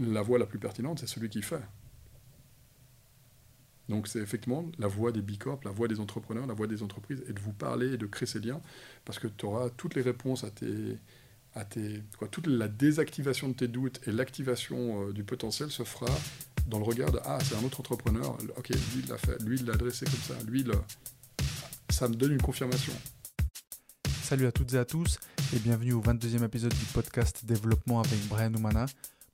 la voix la plus pertinente, c'est celui qui fait. Donc c'est effectivement la voix des bicorps, la voix des entrepreneurs, la voix des entreprises, et de vous parler et de créer ces liens, parce que tu auras toutes les réponses à tes... À tes toute la désactivation de tes doutes et l'activation euh, du potentiel se fera dans le regard de « Ah, c'est un autre entrepreneur, ok, lui il l'a il adressé comme ça, lui le... ça me donne une confirmation. Salut à toutes et à tous et bienvenue au 22e épisode du podcast Développement avec Brian Oumana.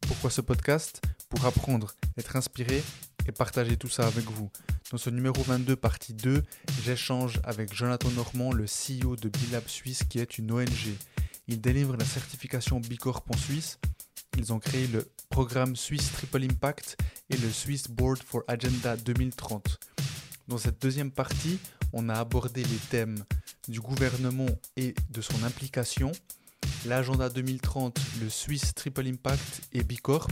Pourquoi ce podcast Pour apprendre, être inspiré et partager tout ça avec vous. Dans ce numéro 22, partie 2, j'échange avec Jonathan Normand, le CEO de Bilab Suisse, qui est une ONG. Il délivre la certification Bicorp en Suisse. Ils ont créé le programme Suisse Triple Impact et le Swiss Board for Agenda 2030. Dans cette deuxième partie, on a abordé les thèmes du gouvernement et de son implication, l'agenda 2030, le Swiss Triple Impact et Bicorp,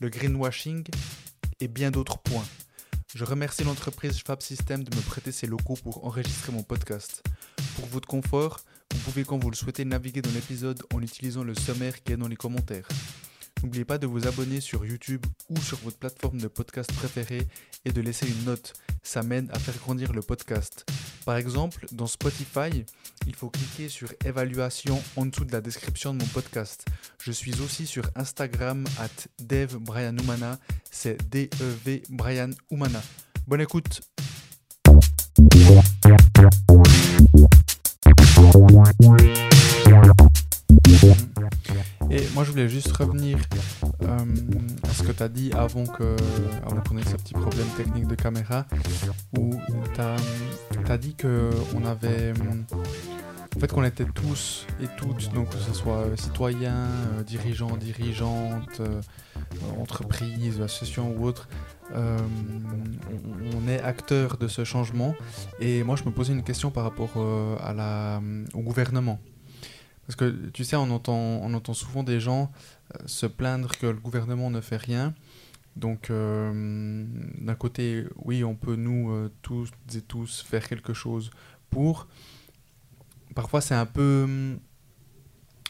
le greenwashing et bien d'autres points. Je remercie l'entreprise Fab System de me prêter ses locaux pour enregistrer mon podcast. Pour votre confort, vous pouvez quand vous le souhaitez naviguer dans l'épisode en utilisant le sommaire qui est dans les commentaires. N'oubliez pas de vous abonner sur YouTube ou sur votre plateforme de podcast préférée et de laisser une note. Ça m'aide à faire grandir le podcast. Par exemple, dans Spotify, il faut cliquer sur évaluation en dessous de la description de mon podcast. Je suis aussi sur Instagram at Dev C'est D-E-V Brian Oumana. Bonne écoute! Juste revenir euh, à ce que tu as dit avant que avant qu'on ait ce petit problème technique de caméra, où tu as, dit qu'on avait. En fait, qu'on était tous et toutes, donc que ce soit citoyens, euh, dirigeants, dirigeantes, euh, entreprises, associations ou autres, on, est acteurs de ce changement. Et moi, je me posais une question par rapport au gouvernement. Parce que tu sais, on entend, on entend souvent des gens euh, se plaindre que le gouvernement ne fait rien. Donc, euh, d'un côté, oui, on peut nous euh, tous et tous faire quelque chose pour. Parfois, c'est un peu hum,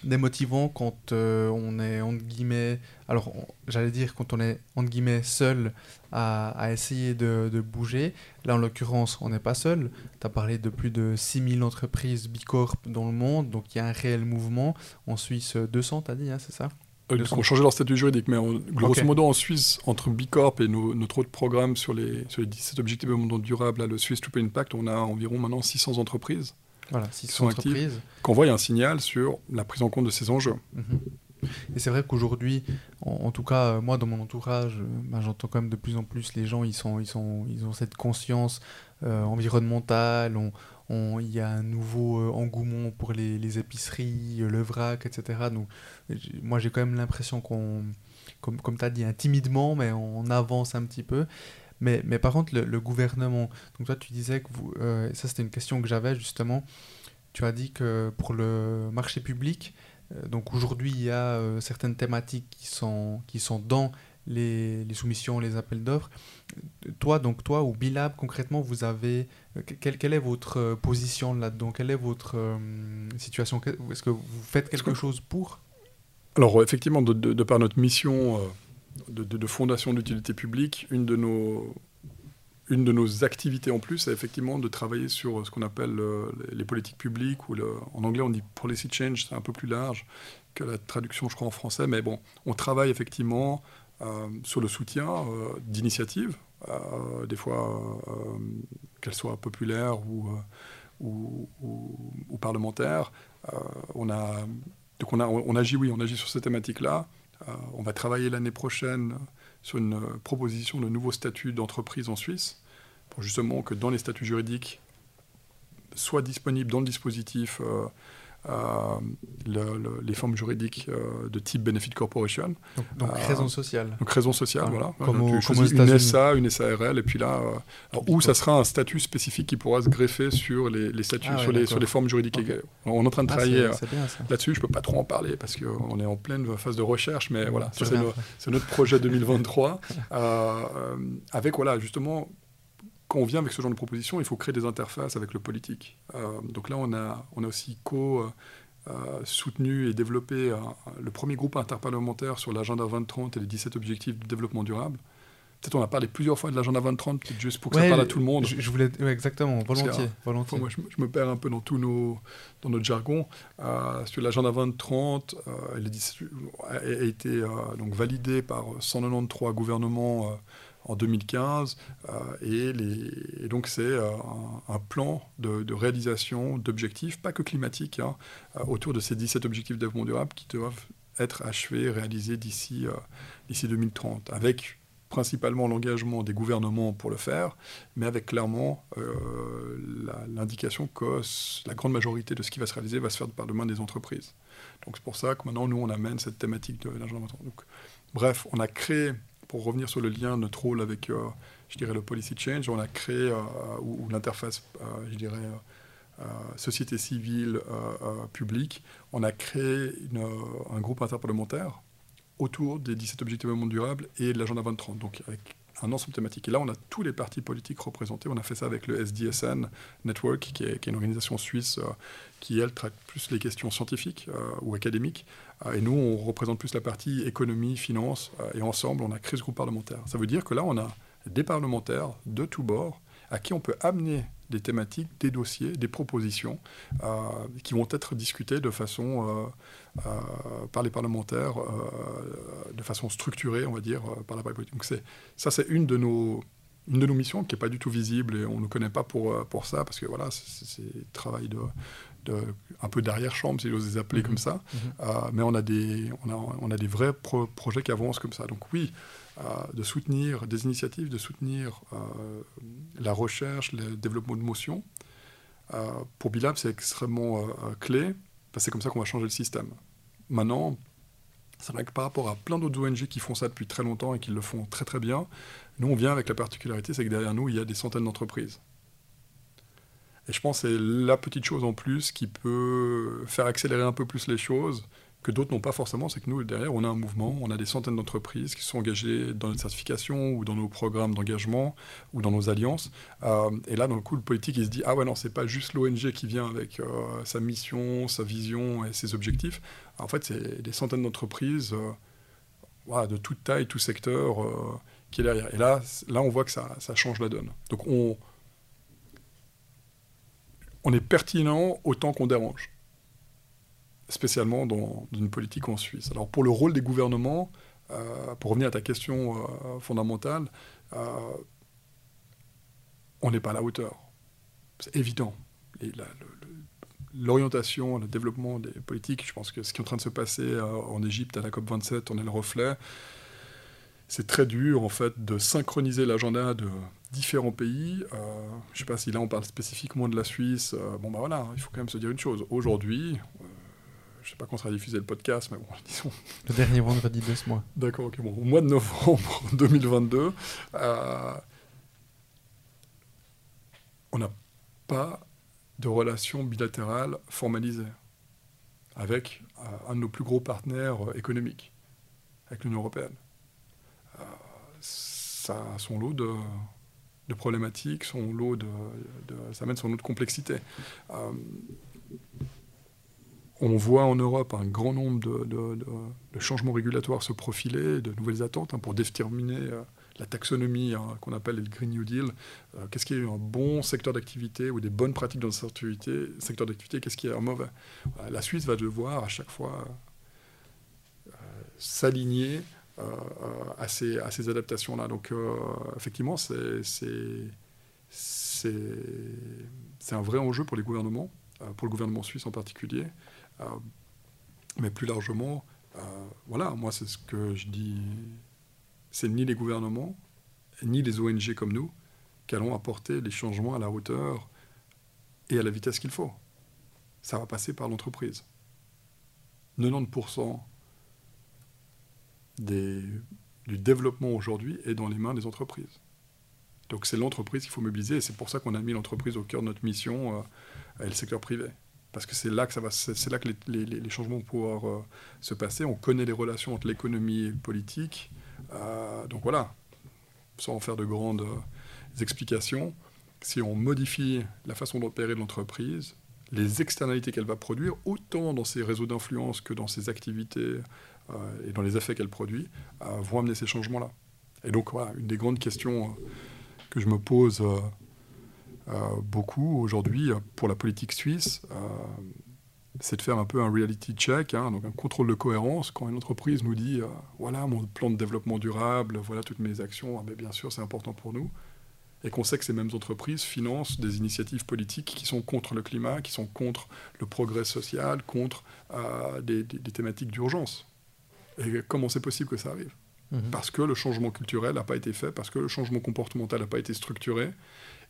démotivant quand euh, on est entre guillemets, alors j'allais dire quand on est entre guillemets seul à, essayer de, bouger. Là en l'occurrence on n'est pas seul. Tu as parlé de plus de 6000 entreprises Bicorp dans le monde, donc il y a un réel mouvement. En Suisse 200 tu as dit, hein, c'est ça? Euh, Ils ont changé leur statut juridique, mais grosso modo en Suisse, entre Bicorp et notre autre programme sur les, sur les 17 objectifs de monde durable, le Swiss Super Impact, on a environ maintenant 600 entreprises voilà, si sont entreprises. Qu'on voit un signal sur la prise en compte de ces enjeux. Mhm. Et c'est vrai qu'aujourd'hui, en, tout cas, euh, moi, dans mon entourage, euh, ben, j'entends quand même de plus en plus les gens, ils, sont, ils, sont, ils ont cette conscience euh, environnementale, il y a un nouveau engouement pour les, les, épiceries, le vrac, etc. Donc, moi, j'ai quand même l'impression qu'on, comme, comme tu as dit, timidement, mais on avance un petit peu. Mais, mais par contre, le, gouvernement, donc toi tu disais que vous, euh, ça c'était une question que j'avais justement, tu as dit que pour le marché public, euh, donc aujourd'hui il y a euh, certaines thématiques qui sont, qui sont dans les, les soumissions, les appels d'offres. Toi, donc toi ou Bilab concrètement, vous avez, quelle, quelle est votre position là-dedans? Quelle est votre situation? Est-ce que vous faites quelque chose pour? Alors effectivement, de, de, par notre mission de, fondation d'utilité publique, une de nos une de nos activités en plus, c'est effectivement de travailler sur ce qu'on appelle euh, les politiques publiques, ou en anglais on dit policy change, c'est un peu plus large que la traduction, je crois, en français, mais bon, on travaille effectivement euh, sur le soutien euh, d'initiatives, des fois qu'elles soient populaires ou, ou, parlementaires. on, a, donc on, a, on agit, oui, on agit sur ces thématiques-là. Euh, on va travailler l'année prochaine sur une proposition de nouveau statut d'entreprise en Suisse, pour justement que dans les statuts juridiques soit disponible dans le dispositif euh, les formes juridiques euh, de type Benefit Corporation. Donc, euh, raison sociale. Donc raison sociale, voilà. Comme une SA, une SARL, et puis là, où ça sera un statut spécifique qui pourra se greffer sur les, statuts, ah sur, les, sur les formes juridiques. On est en train de ah, travailler là-dessus, je ne peux pas trop en parler parce qu'on est en pleine phase de recherche, mais voilà, c'est notre projet 2023, avec voilà, justement quand on vient avec ce genre de proposition, il faut créer des interfaces avec le politique. Euh, donc là, on a, on a aussi co, soutenu et développé le premier groupe interparlementaire sur l'agenda 2030 et les 17 objectifs de développement durable. Peut-être on a parlé plusieurs fois de l'agenda 2030, juste pour que ça parle à tout le monde. Je, voulais, exactement, volontiers. volontiers. moi, je, me perds un peu dans, tous nos, dans notre jargon. Euh, sur l'agenda 2030, euh, a, été euh, donc validé par 193 gouvernements en 2015, et, les, donc c'est un, plan de, réalisation d'objectifs, pas que climatiques, hein, autour de ces 17 objectifs de développement durable qui doivent être achevés, réalisés d'ici d'ici 2030, avec principalement l'engagement des gouvernements pour le faire, mais avec clairement euh, l'indication que la grande majorité de ce qui va se réaliser va se faire par le main des entreprises. Donc c'est pour ça que maintenant, nous, on amène cette thématique de l'agenda Donc, bref, on a créé, pour revenir sur le lien, notre rôle avec, euh, je dirais, le policy change, on a créé, euh, ou, l'interface, je dirais, société civile publique, on a créé un groupe interparlementaire autour des 17 objectifs de monde durable et de l'agenda 2030, donc avec un ensemble thématique. Et là, on a tous les partis politiques représentés. On a fait ça avec le SDSN Network, qui est, une organisation suisse euh, qui, elle, traite plus les questions scientifiques euh, ou académiques. Euh, et nous, on représente plus la partie économie, finance. et ensemble, on a créé ce groupe parlementaire. Ça veut dire que là, on a des parlementaires de tous bords à qui on peut amener des thématiques, des dossiers, des propositions qui vont être discutées de façon euh, par les parlementaires euh, de façon structurée, on va dire, euh, par la politique. Donc ça, c'est une de nos une de nos missions qui n'est pas du tout visible et on ne nous connaît pas pour, pour ça, parce que voilà, c'est travail de, de, un peu d'arrière-chambre, si j'ose les appeler mhm. comme ça. Mhm. mais on a, des, on, a, on a des vrais projets qui avancent comme ça. Donc oui, de soutenir des initiatives, de soutenir la recherche, le développement de motion. pour Bilab, c'est extrêmement clé c'est comme ça qu'on va changer le système. Maintenant, c'est vrai que par rapport à plein d'autres ONG qui font ça depuis très longtemps et qui le font très très bien, nous on vient avec la particularité, c'est que derrière nous, il y a des centaines d'entreprises. Et je pense que c'est la petite chose en plus qui peut faire accélérer un peu plus les choses que d'autres n'ont pas forcément, c'est que nous, derrière, on a un mouvement, on a des centaines d'entreprises qui sont engagées dans notre certification ou dans nos programmes d'engagement ou dans nos alliances. Euh, et là, dans le coup, le politique, il se dit, ah ouais, non, c'est pas juste l'ONG qui vient avec euh, sa mission, sa vision et ses objectifs. En fait, c'est des centaines d'entreprises euh, de toute taille, tout secteur qui est derrière. Et là, là on voit que ça, ça change la donne. Donc on, on est pertinent autant qu'on dérange spécialement dans, une politique en Suisse. Alors pour le rôle des gouvernements, euh, pour revenir à ta question euh, fondamentale, euh, on n'est pas à la hauteur. C'est évident. L'orientation, le, développement des politiques, je pense que ce qui est en train de se passer en Égypte à la COP27 en est le reflet. C'est très dur en fait de synchroniser l'agenda de différents pays. je ne sais pas si là on parle spécifiquement de la Suisse. bon ben voilà, il faut quand même se dire une chose. Aujourd'hui, je sais pas quand sera diffusé le podcast, mais bon, disons. Le dernier vendredi de ce mois. D'accord, ok, bon. Au mois de novembre 2022, euh, on n'a pas de relation bilatérale formalisée avec euh, un de nos plus gros partenaires euh, économiques, avec l'Union européenne. ça a son lot de, problématiques, son lot de, ça amène son lot de complexité on voit en Europe un grand nombre de, changements régulatoires se profiler, de nouvelles attentes hein, pour déterminer euh, la taxonomie hein, qu'on appelle le Green New Deal. Euh, qu'est-ce qui est un bon secteur d'activité ou des bonnes pratiques dans le secteur d'activité Qu'est-ce qui est un mauvais? La Suisse va devoir à chaque fois euh, s'aligner à ces, adaptations-là. Donc effectivement, c'est un vrai enjeu pour les gouvernements, pour le gouvernement suisse en particulier. Euh, mais plus largement, euh, voilà, moi c'est ce que je dis, c'est ni les gouvernements, ni les ONG comme nous qui allons apporter les changements à la hauteur et à la vitesse qu'il faut. Ça va passer par l'entreprise. 90% des, du développement aujourd'hui est dans les mains des entreprises. Donc c'est l'entreprise qu'il faut mobiliser et c'est pour ça qu'on a mis l'entreprise au cœur de notre mission euh, et le secteur privé parce que c'est là que, ça va, c'est là que les, changements vont pouvoir euh, se passer. On connaît les relations entre l'économie et politique. Euh, donc voilà, sans en faire de grandes euh, explications, si on modifie la façon d'opérer l'entreprise, les externalités qu'elle va produire, autant dans ses réseaux d'influence que dans ses activités et dans les effets qu'elle produit, vont amener ces changements-là. Et donc, voilà, une des grandes questions que je me pose beaucoup aujourd'hui pour la politique suisse, c'est de faire un peu un reality check, hein, donc un contrôle de cohérence. Quand une entreprise nous dit voilà mon plan de développement durable, voilà toutes mes actions, ah, ben, bien sûr c'est important pour nous et qu'on sait que ces mêmes entreprises financent des initiatives politiques qui sont contre le climat, qui sont contre le progrès social, contre euh, des, thématiques d'urgence. Et comment c'est possible que ça arrive? Mhm. Parce que le changement culturel n'a pas été fait, parce que le changement comportemental n'a pas été structuré,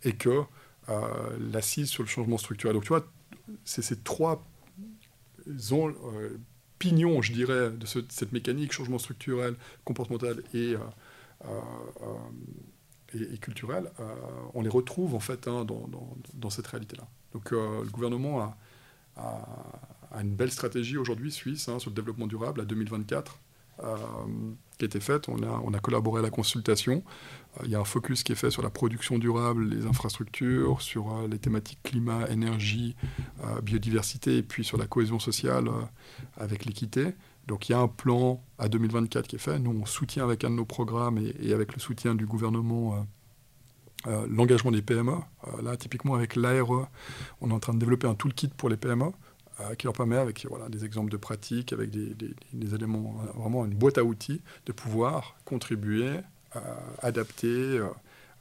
et que euh, l'assise sur le changement structurel. Donc tu vois, c'est ces trois euh, pignons, je dirais, de, cette mécanique, changement structurel, comportemental et culturelles, euh, on les retrouve en fait hein, dans, cette réalité-là. Donc euh, le gouvernement a, une belle stratégie aujourd'hui suisse hein, sur le développement durable à 2024 euh, qui a été faite. On a collaboré à la consultation. Il y a un focus qui est fait sur la production durable, les infrastructures, sur les thématiques climat, énergie, biodiversité et puis sur la cohésion sociale avec l'équité. Donc il y a un plan à 2024 qui est fait. Nous, on soutient avec un de nos programmes et, avec le soutien du gouvernement euh, euh, l'engagement des PME. Euh, là, typiquement avec l'ARE, on est en train de développer un toolkit pour les PME qui leur permet, avec voilà, des exemples de pratiques, avec des, éléments, vraiment une boîte à outils, de pouvoir contribuer, adapter,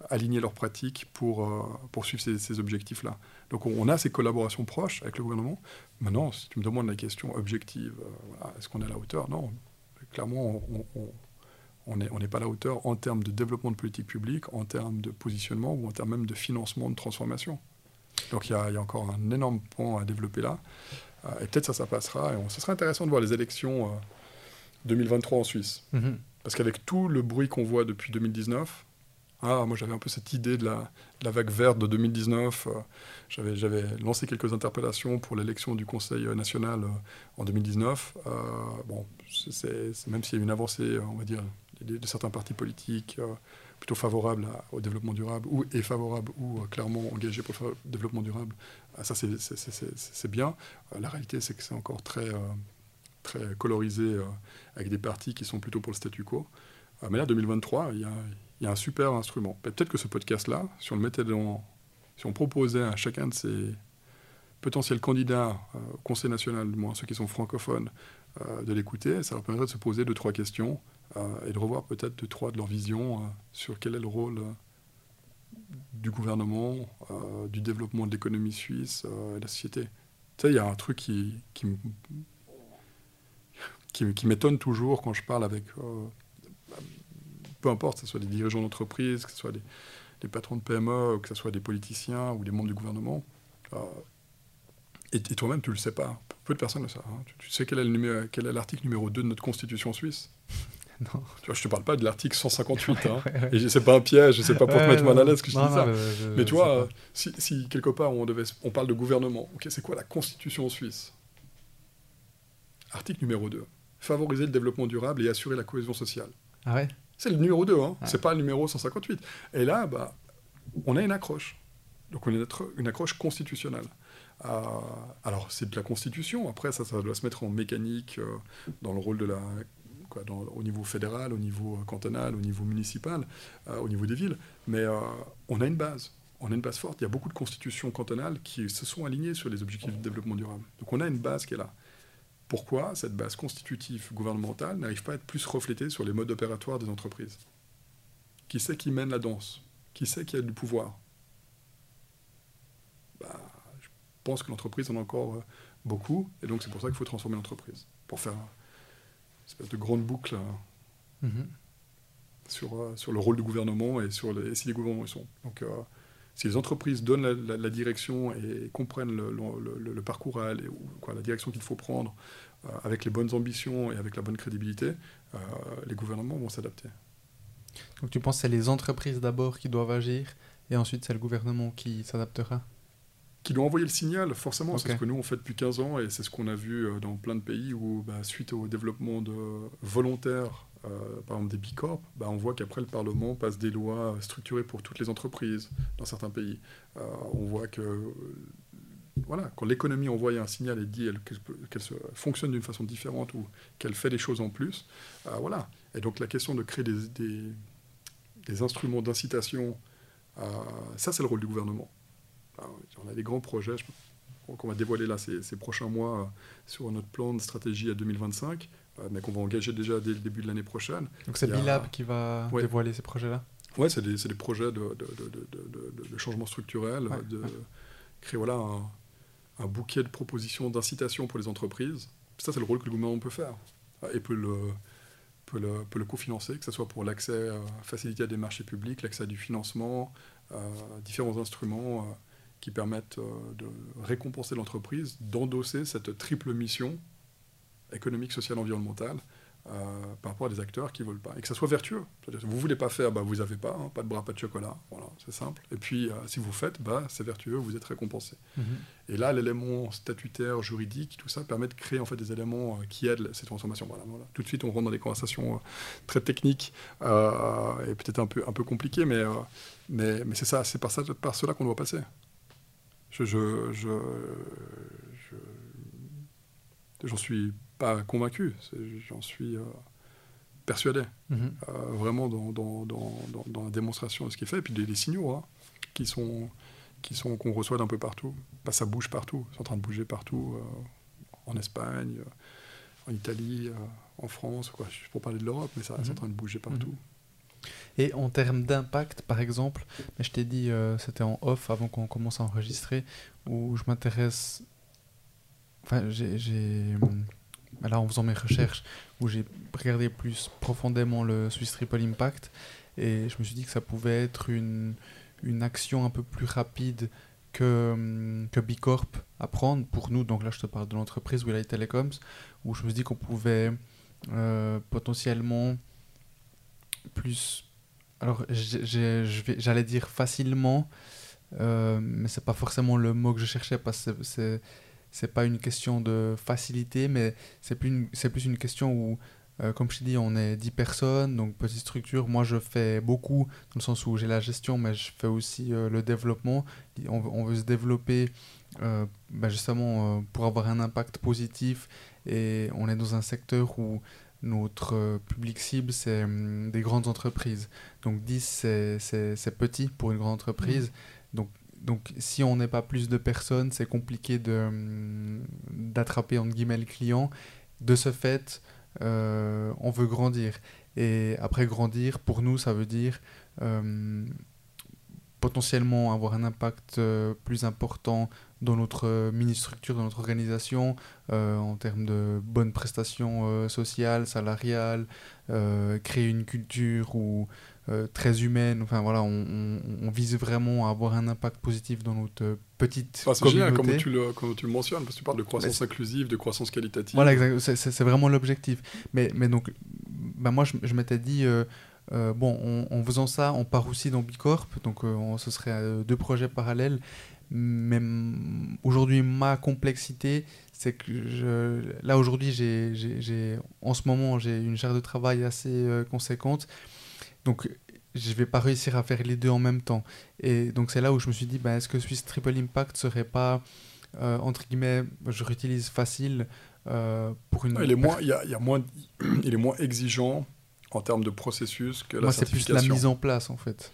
aligner leurs pratiques pour poursuivre ces, objectifs-là. Donc on, a ces collaborations proches avec le gouvernement. Maintenant, si tu me demandes la question objective, euh, est-ce qu'on est à la hauteur? Non. Clairement, on n'est pas à la hauteur en termes de développement de politique publique, en termes de positionnement ou en termes même de financement de transformation. Donc il y, a encore un énorme point à développer là. Euh, et peut-être ça, ça passera. Et ce serait intéressant de voir les élections 2023 euh, en Suisse. Mm-hmm. Parce qu'avec tout le bruit qu'on voit depuis 2019, ah, moi j'avais un peu cette idée de la, vague verte de 2019. Euh, j'avais lancé quelques interpellations pour l'élection du Conseil national euh, en 2019. Euh, bon, même s'il y a une avancée, on va dire, de, certains partis politiques plutôt favorables au développement durable ou et favorables ou clairement engagés pour le développement durable, ça c'est bien. la réalité c'est que c'est encore très, très colorisé avec des partis qui sont plutôt pour le statu quo. mais là, 2023, il y a un super instrument. Peut-être que ce podcast-là, si on le mettait dans, si on proposait à chacun de ces potentiels candidats euh, au Conseil national, du moins ceux qui sont francophones, euh, de l'écouter, ça leur permettrait de se poser deux, trois questions euh, et de revoir peut-être deux, trois de leurs visions sur quel est le rôle du gouvernement, du développement de l'économie suisse et de la société. Tu sais, il y a un truc qui, qui, qui m'étonne toujours quand je parle avec peu importe, que ce soit des dirigeants d'entreprise, que ce soit des, patrons de PME, que ce soit des politiciens ou des membres du gouvernement. Euh, et, toi-même, tu ne le sais pas. Peu de personnes le savent. Hein. Tu, sais quel est, l'article numéro 2 de notre constitution suisse? Non. Tu vois, je te parle pas de l'article 158. hein. Et c'est pas un piège, c'est pas pour te mettre mal à l'aise que je dis ça. mais, tu vois, si, quelque part on, devait, on parle de gouvernement, ok, c'est quoi la constitution suisse? Article numéro 2. Favoriser le développement durable et assurer la cohésion sociale. Ah ouais? C'est le numéro 2, hein. c'est pas le numéro 158. Et là, bah, on a une accroche. Donc on a une accroche constitutionnelle. Euh, alors c'est de la constitution, après ça, ça doit se mettre en mécanique euh, dans le rôle de la... Quoi, au niveau fédéral, au niveau euh, cantonal, au niveau municipal, au niveau des villes. Mais on a une base. On a une base forte. Il y a beaucoup de constitutions cantonales qui se sont alignées sur les objectifs de développement durable. Donc on a une base qui est là pourquoi cette base constitutive gouvernementale n'arrive pas à être plus reflétée sur les modes opératoires des entreprises? Qui sait qui mène la danse? Qui sait qui a du pouvoir? Bah, Je pense que l'entreprise en a encore euh, beaucoup, et donc c'est pour ça qu'il faut transformer l'entreprise, pour faire une espèce de grande boucle euh, mm-hmm. sur, euh, sur le rôle du gouvernement et sur les, si les gouvernements sont. Donc, si les entreprises donnent la, direction et comprennent le, parcours à aller, la direction qu'il faut prendre euh, avec les bonnes ambitions et avec la bonne crédibilité, euh, les gouvernements vont s'adapter. Donc tu penses que c'est les entreprises d'abord qui doivent agir et ensuite c'est le gouvernement qui s'adaptera? Qui doit envoyer le signal, forcément, c'est ce que nous on fait depuis 15 ans et c'est ce qu'on a vu euh, dans plein de pays où, bah, suite au développement de volontaires euh, par exemple des bicorps, bah, on voit qu'après le Parlement passe des lois structurées pour toutes les entreprises dans certains pays. Euh, on voit que voilà, quand l'économie envoie un signal et dit qu'elle fonctionne d'une façon différente ou qu'elle fait des choses en plus, euh, voilà. Et donc la question de créer des, des, instruments d'incitation, euh, ça c'est le rôle du gouvernement. On a des grands projets qu'on va dévoiler là ces, prochains mois euh, sur notre plan de stratégie à 2025, mais qu'on va engager déjà dès le début de l'année prochaine. Donc c'est Bilab qui va dévoiler ces projets-là? Oui, c'est des, des, projets de, de, de, de changement structurel, de créer voilà, un, un bouquet de propositions d'incitation pour les entreprises. Ça, c'est le rôle que le gouvernement peut faire et peut le, peut le, peut le cofinancer, que ce soit pour l'accès, euh, faciliter des marchés publics, l'accès à du financement, euh, différents instruments euh, qui permettent de récompenser l'entreprise, d'endosser cette triple mission économique, sociale, environnementale euh, par rapport à des acteurs qui ne veulent pas. Et que ça soit vertueux. Vous ne voulez pas faire, bah, vous n'avez pas. Hein, pas de bras, pas de chocolat. Voilà, c'est simple. Et puis, euh, si vous faites, bah, c'est vertueux, vous êtes récompensé. Mhm. Et là, l'élément statutaire, juridique, tout ça permet de créer en fait, des éléments euh, qui aident cette transformation. Voilà, voilà. Tout de suite, on rentre dans des conversations très techniques et peut-être un peu, un peu compliquées, mais, mais, mais c'est ça, c'est par, ça, par cela qu'on doit passer. Je, je, je, j'en suis pas convaincu, j'en suis euh, persuadé, mhm. euh, vraiment dans, dans, dans, dans, la démonstration de ce qui est fait, et puis des, signaux hein, qui sont qui sont qu'on reçoit d'un peu partout. Bah, ça bouge partout, c'est en train de bouger partout, euh, en Espagne, en Italie, en France, quoi. pour parler de l'Europe, mais ça, c'est en mhm. train de bouger partout. Mhm. Et en termes d'impact, par exemple, mais je t'ai dit, c'était en off avant qu'on commence à enregistrer, où je m'intéresse. Enfin, j'ai là en faisant mes recherches, où j'ai regardé plus profondément le Swiss Triple Impact, et je me suis dit que ça pouvait être une, une action un peu plus rapide que, que Bicorp à prendre pour nous. Donc là, je te parle de l'entreprise Willight Telecoms, où je me suis dit qu'on pouvait euh, potentiellement plus. Alors, j'allais dire facilement, euh, mais c'est pas forcément le mot que je cherchais parce que c'est c'est pas une question de facilité, mais c'est plus, une, plus une question où, euh, comme je t'ai dit, on est 10 personnes, donc petite structure. Moi, je fais beaucoup, dans le sens où j'ai la gestion, mais je fais aussi euh, le développement. On, veut se développer euh, bah, justement pour avoir un impact positif, et on est dans un secteur où notre public cible, c'est hum, des grandes entreprises. Donc 10, c'est petit pour une grande entreprise. Mmh. Donc donc si on n'est pas plus de personnes, c'est compliqué hum, d'attraper entre guillemets le client. De ce fait, euh, on veut grandir. Et après grandir, pour nous, ça veut dire hum, potentiellement avoir un impact euh, plus important dans notre mini-structure, dans notre organisation, euh, en termes de bonnes prestations sociales, salariales, créer une culture où euh, très humaine. Enfin voilà, on, on, vise vraiment à avoir un impact positif dans notre petite ah, C'est génial comme tu, le, tu le mentionnes, parce que tu parles de croissance inclusive, de croissance qualitative. Voilà, c'est vraiment l'objectif. Mais, mais donc, bah moi, je, je m'étais dit, euh, euh, bon, en, faisant ça, on part aussi dans Bicorp, donc on, ce serait deux projets parallèles. Mais aujourd'hui, ma complexité, c'est que je, là, aujourd'hui, j'ai, en ce moment, j'ai une charge de travail assez conséquente. Donc, je vais pas réussir à faire les deux en même temps. Et donc, c'est là où je me suis dit, ben, est-ce que Swiss Triple Impact serait pas, euh, entre guillemets, je réutilise facile euh, pour une. il, est moins, il, y a, il, y a moins, il est moins exigeant en termes de processus que la Moi, c'est plus la mise en place, en fait.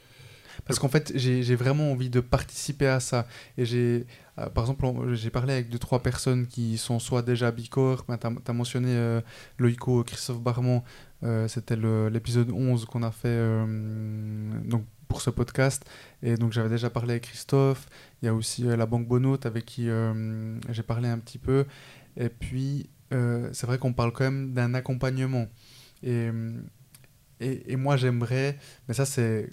Parce qu'en fait, j'ai vraiment envie de participer à ça. Et j'ai, euh, par exemple, j'ai parlé avec deux, trois personnes qui sont soit déjà Bicor, ben, tu as, mentionné euh, Loïco, Christophe Barmont, euh, c'était l'épisode 11 qu'on a fait euh, donc pour ce podcast. Et donc j'avais déjà parlé avec Christophe. Il y a aussi la Banque Bonote avec qui j'ai parlé un petit peu. Et puis c'est vrai qu'on parle quand même d'un accompagnement. Et, et moi j'aimerais, mais ça c'est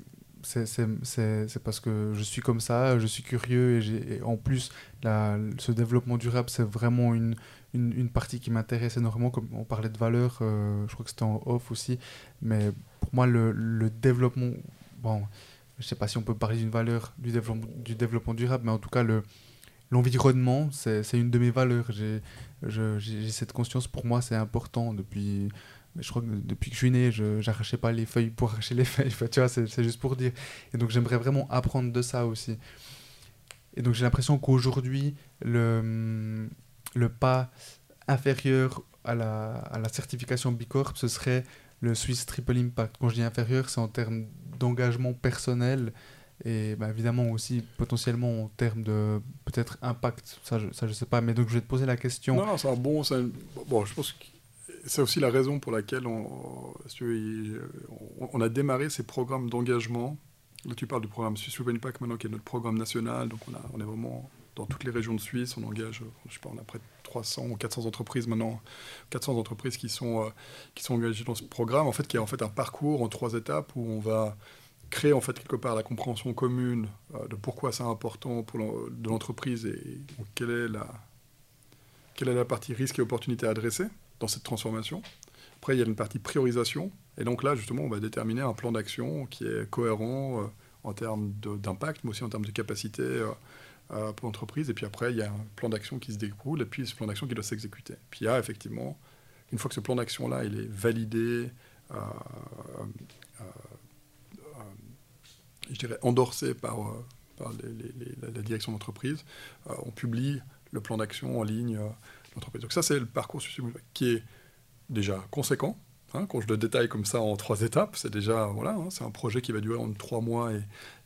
c'est parce que je suis comme ça, je suis curieux et, et en plus, la, ce développement durable, c'est vraiment une, une, partie qui m'intéresse énormément. Comme on parlait de valeur, euh, je crois que c'était en off aussi, mais pour moi, le, le développement, bon, je sais pas si on peut parler d'une valeur du développement, du développement durable, mais en tout cas, le, l'environnement, c'est une de mes valeurs. J'ai cette conscience, pour moi, c'est important depuis je crois que depuis que je suis né, je n'arrachais pas les feuilles pour arracher les feuilles. tu vois, c'est juste pour dire. Et donc j'aimerais vraiment apprendre de ça aussi. Et donc j'ai l'impression qu'aujourd'hui, le, le pas inférieur à la, à la certification Bicorp, ce serait le Swiss Triple Impact. Quand je dis inférieur, c'est en termes d'engagement personnel et bah, évidemment aussi potentiellement en termes de peut-être impact. Ça je, ça, je sais pas. Mais donc je vais te poser la question. Non, c'est un bon. Bon, je pense que c'est aussi la raison pour laquelle on, a démarré ces programmes d'engagement. Là, tu parles du programme Swiss Triple Impact maintenant, qui est notre programme national. Donc on est vraiment dans toutes les régions de Suisse. On engage, je sais pas, on a près de 300 ou 400 entreprises maintenant, 400 entreprises qui sont, euh, qui sont engagées dans ce programme, en fait, qui est en fait un parcours en trois étapes où on va créer en fait quelque part la compréhension commune euh, de pourquoi c'est important pour de l'entreprise et quelle est la quelle est la partie risque et opportunité à adresser dans cette transformation. Après, il y a une partie priorisation. Et donc là, justement, on va déterminer un plan d'action qui est cohérent euh, en termes d'impact, mais aussi en termes de capacité euh, pour l'entreprise. Et puis après, il y a un plan d'action qui se découle, et puis ce plan d'action qui doit s'exécuter. Puis il y a effectivement, une fois que ce plan d'action-là, il est validé, euh, euh, je dirais endorsé par la direction d'entreprise, on publie le plan d'action en ligne Donc ça, c'est le parcours qui est déjà conséquent, Hein, quand je le détaille comme ça en trois étapes, c'est déjà voilà, hein, c'est un projet qui va durer entre trois mois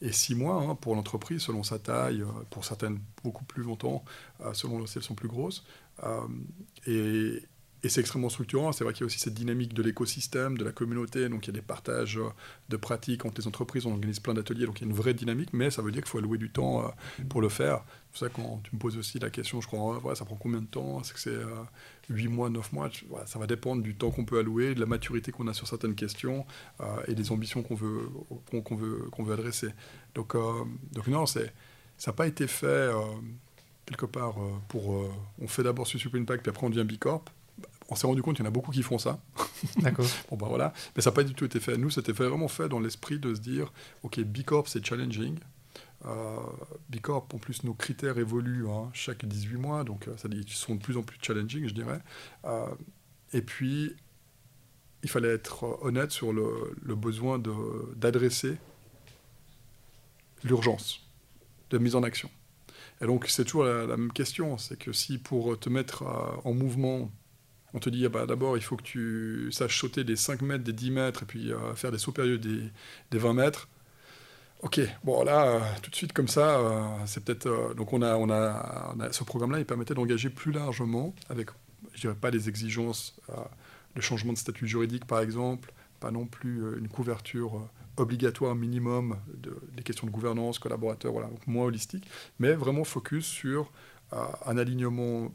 et, six mois hein, pour l'entreprise selon sa taille, euh, pour certaines beaucoup plus longtemps euh, selon si elles sont plus grosses. Euh, et, et c'est extrêmement structurant. C'est vrai qu'il y a aussi cette dynamique de l'écosystème, de la communauté. Donc il y a des partages euh, de pratiques entre les entreprises. On organise plein d'ateliers. Donc il y a une vraie dynamique. Mais ça veut dire qu'il faut allouer du temps euh, pour le faire. C'est pour ça quand tu me poses aussi la question, je crois, voilà, ça prend combien de temps? C'est que c'est 8 euh, mois, 9 mois? Ça va dépendre du temps qu'on peut allouer, de la maturité qu'on a sur certaines questions et des ambitions qu'on veut, qu'on veut, qu'on veut adresser. Donc, donc non, ça n'a pas été fait quelque part pour... on fait d'abord ce Super Impact, puis après on devient Bicorp on s'est rendu compte qu'il y en a beaucoup qui font ça. D'accord. bon, ben voilà. Mais ça n'a pas du tout été fait. Nous, c'était vraiment fait dans l'esprit de se dire OK, Bicorp, c'est challenging. Euh, Bicorp, en plus, nos critères évoluent hein, chaque 18 mois, donc euh, ça dit qu'ils sont de plus en plus challenging, je dirais. Euh, et puis, il fallait être honnête sur le, besoin d'adresser l'urgence de mise en action. Et donc, c'est toujours la, la, même question c'est que si pour te mettre en mouvement, on te dit, ah bah, d'abord, il faut que tu saches sauter des 5 mètres, des 10 mètres, et puis euh, faire des sauts périlleux des, des, 20 mètres. Ok, bon là, euh, tout de suite comme ça, euh, c'est peut-être... donc on a, ce programme-là, il permettait d'engager plus largement, avec, je dirais pas des exigences de changement de statut juridique par exemple, pas non plus une couverture obligatoire minimum de, des questions de gouvernance, collaborateurs, voilà, donc moins holistique, mais vraiment focus sur un alignement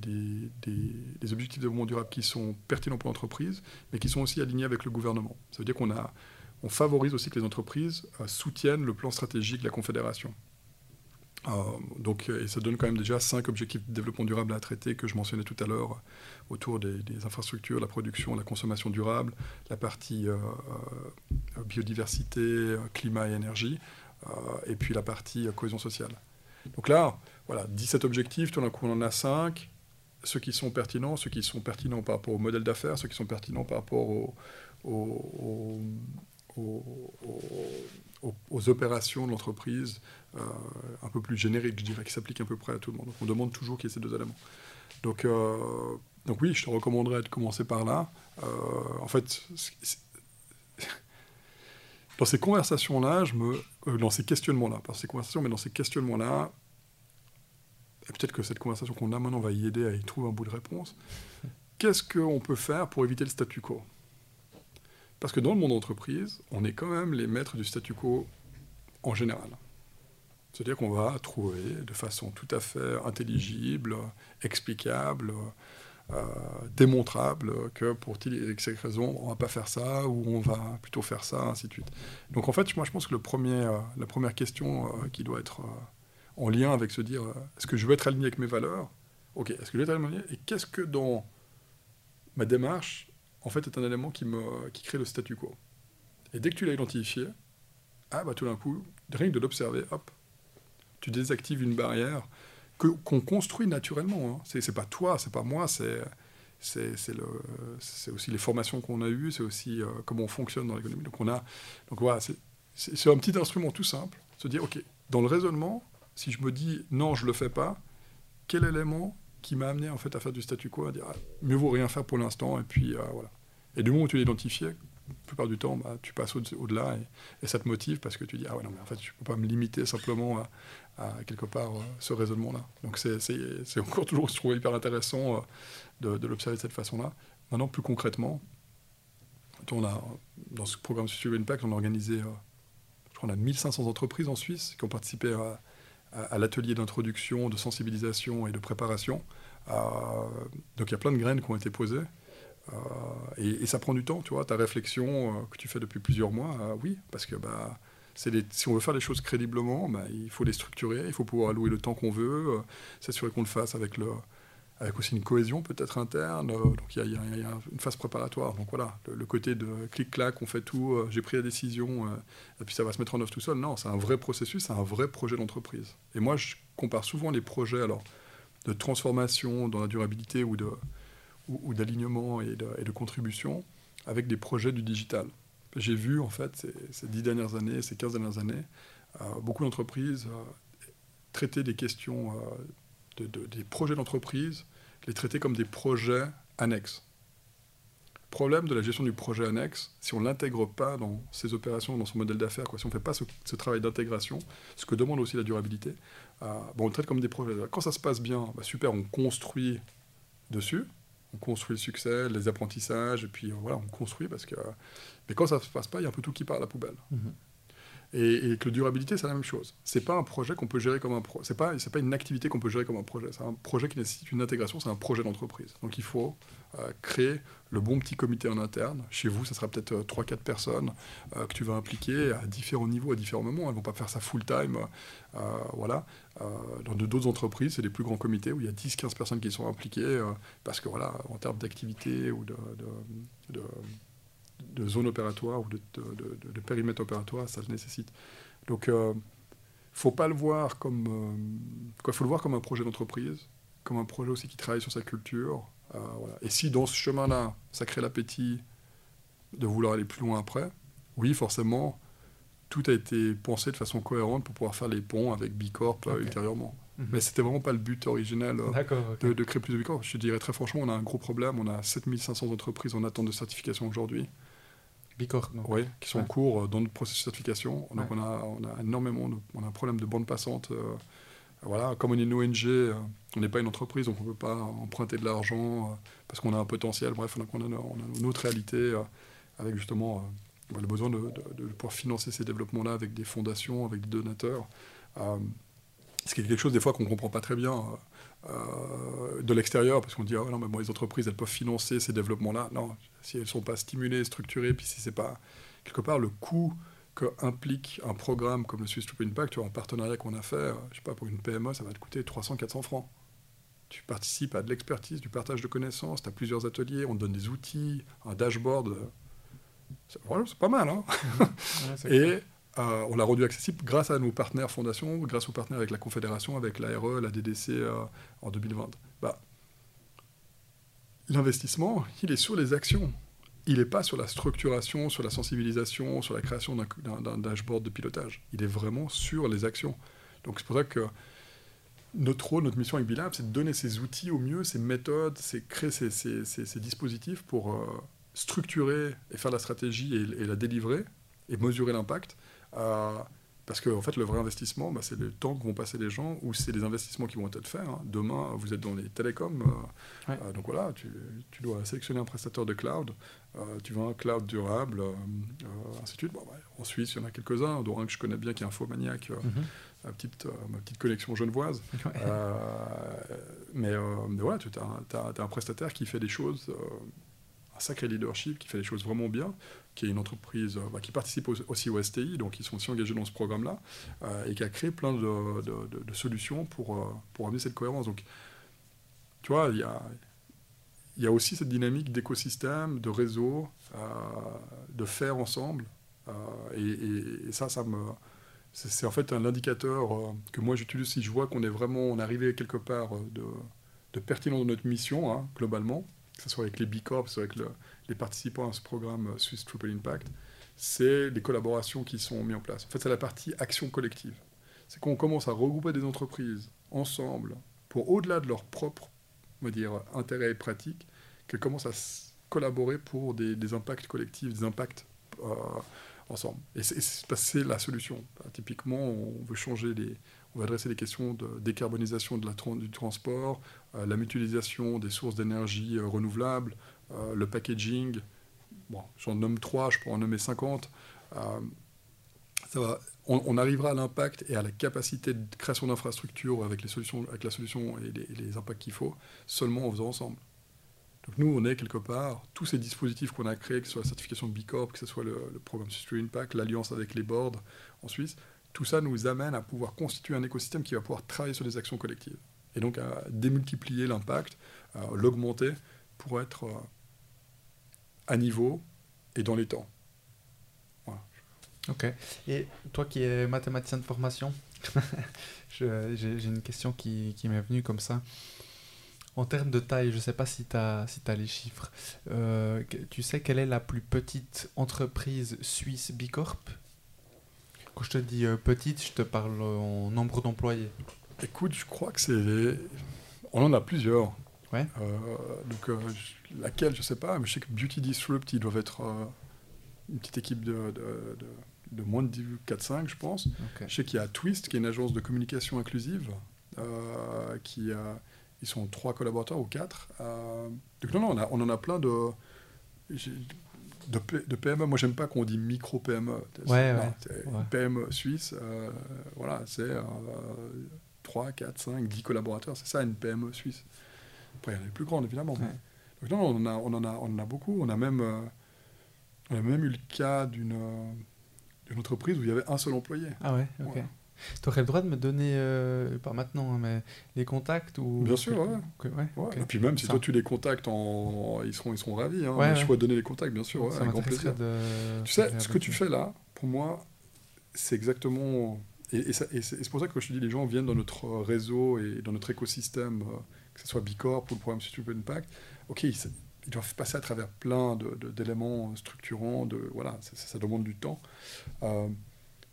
des, des, objectifs de développement durable qui sont pertinents pour l'entreprise, mais qui sont aussi alignés avec le gouvernement. Ça veut dire qu'on a, on favorise aussi que les entreprises euh, soutiennent le plan stratégique de la Confédération. Euh, donc, et ça donne quand même déjà cinq objectifs de développement durable à traiter que je mentionnais tout à l'heure autour des, infrastructures, la production, la consommation durable, la partie euh, biodiversité, climat et énergie, et puis la partie cohésion sociale. Donc là, voilà, 17 objectifs, tout d'un coup on en a 5. Ceux qui sont pertinents, ceux qui sont pertinents par rapport au modèle d'affaires, ceux qui sont pertinents par rapport aux, opérations de l'entreprise, euh, un peu plus génériques, je dirais, qui s'appliquent à peu près à tout le monde. Donc on demande toujours qu'il y ait ces deux éléments. Donc, euh, donc oui, je te recommanderais de commencer par là. Euh, en fait, dans ces conversations-là, je me, dans ces questionnements-là, pas ces conversations, mais dans ces questionnements-là, et peut-être que cette conversation qu'on a maintenant va y aider à y trouver un bout de réponse. Qu'est-ce qu'on peut faire pour éviter le statu quo? Parce que dans le monde d'entreprise, on est quand même les maîtres du statu quo en général. C'est-à-dire qu'on va trouver de façon tout à fait intelligible, explicable, euh, démontrable que pour telle raison, on va pas faire ça ou on va plutôt faire ça, ainsi de suite. Donc en fait, moi je pense que le premier, euh, la première question euh, qui doit être en lien avec se dire est-ce que je veux être aligné avec mes valeurs? Ok, est-ce que je veux être aligné? Et qu'est-ce que dans ma démarche, en fait, est un élément qui, me, qui crée le statu quo? Et dès que tu l'as identifié, ah bah tout d'un coup, rien que de l'observer, hop, tu désactives une barrière qu'on construit naturellement. Hein. C'est, pas toi, c'est pas moi, c'est, c'est, aussi les formations qu'on a eues, c'est aussi euh, comment on fonctionne dans l'économie. Donc, on a, donc voilà, c'est, un petit instrument tout simple, se dire, ok, dans le raisonnement, si je me dis non, je le fais pas, quel élément qui m'a amené en fait à faire du statu quo, à dire ah, mieux vaut rien faire pour l'instant, et puis euh, voilà. Et du moment où tu l'identifies, la plupart du temps, bah, tu passes au-delà et, ça te motive parce que tu dis ah ouais non mais en fait je peux pas me limiter simplement à, quelque part euh, ce raisonnement-là. Donc c'est encore toujours je trouve hyper intéressant euh, de, l'observer de cette façon-là. Maintenant plus concrètement, on a, dans ce programme Sustainable Impact, on a organisé, je crois, on a 1500 entreprises en Suisse qui ont participé à, à, l'atelier d'introduction, de sensibilisation et de préparation. Euh, donc il y a plein de graines qui ont été posées. Euh, et, ça prend du temps, tu vois, ta réflexion euh, que tu fais depuis plusieurs mois, oui, parce que bah, si on veut faire les choses crédiblement, bah, il faut les structurer, il faut pouvoir allouer le temps qu'on veut, s'assurer qu'on le fasse avec le, avec aussi une cohésion peut-être interne. Euh, donc il y, a une phase préparatoire. Donc voilà, le, côté de clic-clac, on fait tout, euh, j'ai pris la décision, euh, et puis ça va se mettre en œuvre tout seul. Non, c'est un vrai processus, c'est un vrai projet d'entreprise. Et moi, je compare souvent les projets alors, de transformation dans la durabilité ou, de, ou, d'alignement et de, contribution avec des projets du digital. J'ai vu en fait ces, dix dernières années, ces 15 dernières années, beaucoup d'entreprises traiter des questions des projets d'entreprise, les traiter comme des projets annexes. Problème de la gestion du projet annexe, si on ne l'intègre pas dans ses opérations, dans son modèle d'affaires, si on ne fait pas ce, travail d'intégration, ce que demande aussi la durabilité, euh, on le traite comme des projets. Quand ça se passe bien, bah, super, on construit dessus, on construit le succès, les apprentissages, et puis voilà, on construit parce que. Mais quand ça ne se passe pas, il y a un peu tout qui part à la poubelle. Mm-hmm. Et, que la durabilité, c'est la même chose. C'est pas un projet qu'on peut gérer comme un projet. C'est pas, pas une activité qu'on peut gérer comme un projet. C'est un projet qui nécessite une intégration. C'est un projet d'entreprise. Donc il faut euh, créer le bon petit comité en interne. Chez vous, ça sera peut-être euh, 3-4 personnes euh, que tu vas impliquer à différents niveaux, à différents moments. Elles vont pas faire ça full time. voilà. dans d'autres entreprises, c'est des plus grands comités où il y a 10-15 personnes qui sont impliquées parce que voilà, en termes d'activité ou de, de zone opératoire ou de, périmètre opératoire, ça le nécessite. Donc, euh, ne faut pas le voir comme, euh, faut le voir comme un projet d'entreprise, comme un projet aussi qui travaille sur sa culture. Euh, Et si dans ce chemin-là, ça crée l'appétit de vouloir aller plus loin après, oui, forcément, tout a été pensé de façon cohérente pour pouvoir faire les ponts avec Bicorp ultérieurement. Mhm. Mais c'était vraiment pas le but originel de, de, créer plus de Bicorp. Je dirais très franchement, on a un gros problème. On a 7500 entreprises en attente de certification aujourd'hui. Bicorp, Oui, qui sont en cours euh, dans notre processus de certification. Donc on, a, on a énormément, on a un problème de bande passante. Euh, voilà, comme on est une ONG, euh, on n'est pas une entreprise, donc on ne peut pas emprunter de l'argent parce qu'on a un potentiel. Bref, on a, on a, une autre réalité avec justement bah, le besoin de, pouvoir financer ces développements-là avec des fondations, avec des donateurs. ce qui est quelque chose des fois qu'on ne comprend pas très bien. Euh, de l'extérieur, parce qu'on dit, ah, non, mais les entreprises, elles peuvent financer ces développements-là. Non, si elles ne sont pas stimulées, structurées, puis si c'est pas, quelque part, le coût que implique un programme comme le Swiss Trip Impact, tu vois, en partenariat qu'on a fait, euh, je sais pas, pour une PME, ça va te coûter 300-400 francs. Tu participes à de l'expertise, du partage de connaissances, tu as plusieurs ateliers, on te donne des outils, un dashboard. C'est, c'est pas mal, hein Et euh, on l'a rendu accessible grâce à nos partenaires fondations, grâce aux partenaires avec la Confédération, avec l'ARE, la DDC euh, en 2020. Bah, L'investissement, il est sur les actions. Il n'est pas sur la structuration, sur la sensibilisation, sur la création d'un dashboard de pilotage. Il est vraiment sur les actions. Donc c'est pour ça que notre rôle, notre mission avec Bilab, c'est de donner ces outils au mieux, ces méthodes, c'est créer ces, dispositifs pour euh, structurer et faire la stratégie et la délivrer et mesurer l'impact parce que en fait, le vrai investissement, bah, c'est le temps que vont passer les gens ou c'est les investissements qui vont être faits. Hein. Demain, vous êtes dans les télécoms, euh, euh, donc voilà, tu, tu, dois sélectionner un prestataire de cloud, tu veux un cloud durable, ainsi de suite. Bon, en Suisse, il y en a quelques-uns, dont un que je connais bien qui est Infomaniac, mm ma, petite, ma petite connexion genevoise. mais, mais, voilà, tu as, as, un prestataire qui fait des choses un sacré leadership qui fait les choses vraiment bien, qui est une entreprise euh, bah, qui participe aussi au STI, donc ils sont aussi engagés dans ce programme-là, euh, et qui a créé plein de, solutions pour, euh, pour amener cette cohérence. Donc, tu vois, il y a, aussi cette dynamique d'écosystème, de réseau, de faire ensemble, et, ça, ça me... C'est en fait un indicateur que moi j'utilise si je vois qu'on est vraiment on est arrivé quelque part de, de pertinent dans notre mission, hein, globalement, que ce soit avec les B Corps, soit avec les participants à ce programme euh, Swiss Triple Impact, c'est les collaborations qui sont mises en place. En fait, c'est la partie action collective. c'est qu'on commence à regrouper des entreprises ensemble pour, au-delà de leur propre on va dire, intérêt et pratique, qu'elles commencent à collaborer pour des, impacts collectifs, des impacts euh, ensemble. Et c'est la solution. typiquement, on veut changer les, on va adresser les questions de décarbonisation de la, du transport, euh, la mutualisation des sources d'énergie euh, renouvelables, le packaging. Bon, j'en nomme trois, je pourrais en nommer 50 on, arrivera à l'impact et à la capacité de création d'infrastructures avec, avec la solution et les, impacts qu'il faut, seulement en faisant ensemble. Donc nous, on est quelque part, tous ces dispositifs qu'on a créés, que ce soit la certification de B Corp, que ce soit le, programme Street Impact, l'alliance avec les boards en Suisse, tout ça nous amène à pouvoir constituer un écosystème qui va pouvoir travailler sur des actions collectives. Et donc à démultiplier l'impact, l'augmenter pour être euh, à niveau et dans les temps. Ok. Et toi qui es mathématicien de formation, j'ai une question qui, m'est venue comme ça. En termes de taille, je ne sais pas si tu as, si les chiffres. Euh, tu sais quelle est la plus petite entreprise suisse Bicorp? Quand je te dis euh, petite, je te parle en nombre d'employés. Écoute, je crois que c'est. On en a plusieurs. Ouais. Euh, donc, laquelle, je ne sais pas, mais je sais que Beauty Disrupt, ils doivent être une petite équipe de, de de moins de 4-5, je pense. Je sais qu'il y a Twist, qui est une agence de communication inclusive, euh, qui ils sont trois collaborateurs ou quatre. Euh, donc non, non, on, a, on, en a plein de, de, de PME. Moi, j'aime pas qu'on dit micro-PME. Ouais, PME suisse, euh, voilà, c'est 3, 4, 5, 10 collaborateurs. C'est ça, une PME suisse. Après, il y en a les plus grandes, évidemment. Donc non, on en, a, on, en a, on en a beaucoup. On a même, on a même eu le cas d'une une entreprise où il y avait un seul employé. Ah ouais, ok. Tu aurais le droit de me donner, euh, pas maintenant, hein, mais les contacts ou... Bien sûr, ouais. ouais, Et puis même si toi tu les contactes, en... ils, seront, ils seront ravis. Hein. je pourrais donner les contacts, bien sûr, avec grand plaisir. Tu sais, ce que tu fais là, pour moi, c'est exactement... Et, c'est pour ça que je te dis, les gens viennent dans notre réseau et dans notre écosystème, euh, que ce soit Bicorp ou le programme Super Impact. Ok, ils doivent passer à travers plein d'éléments structurants, de, voilà, ça, demande du temps. Euh,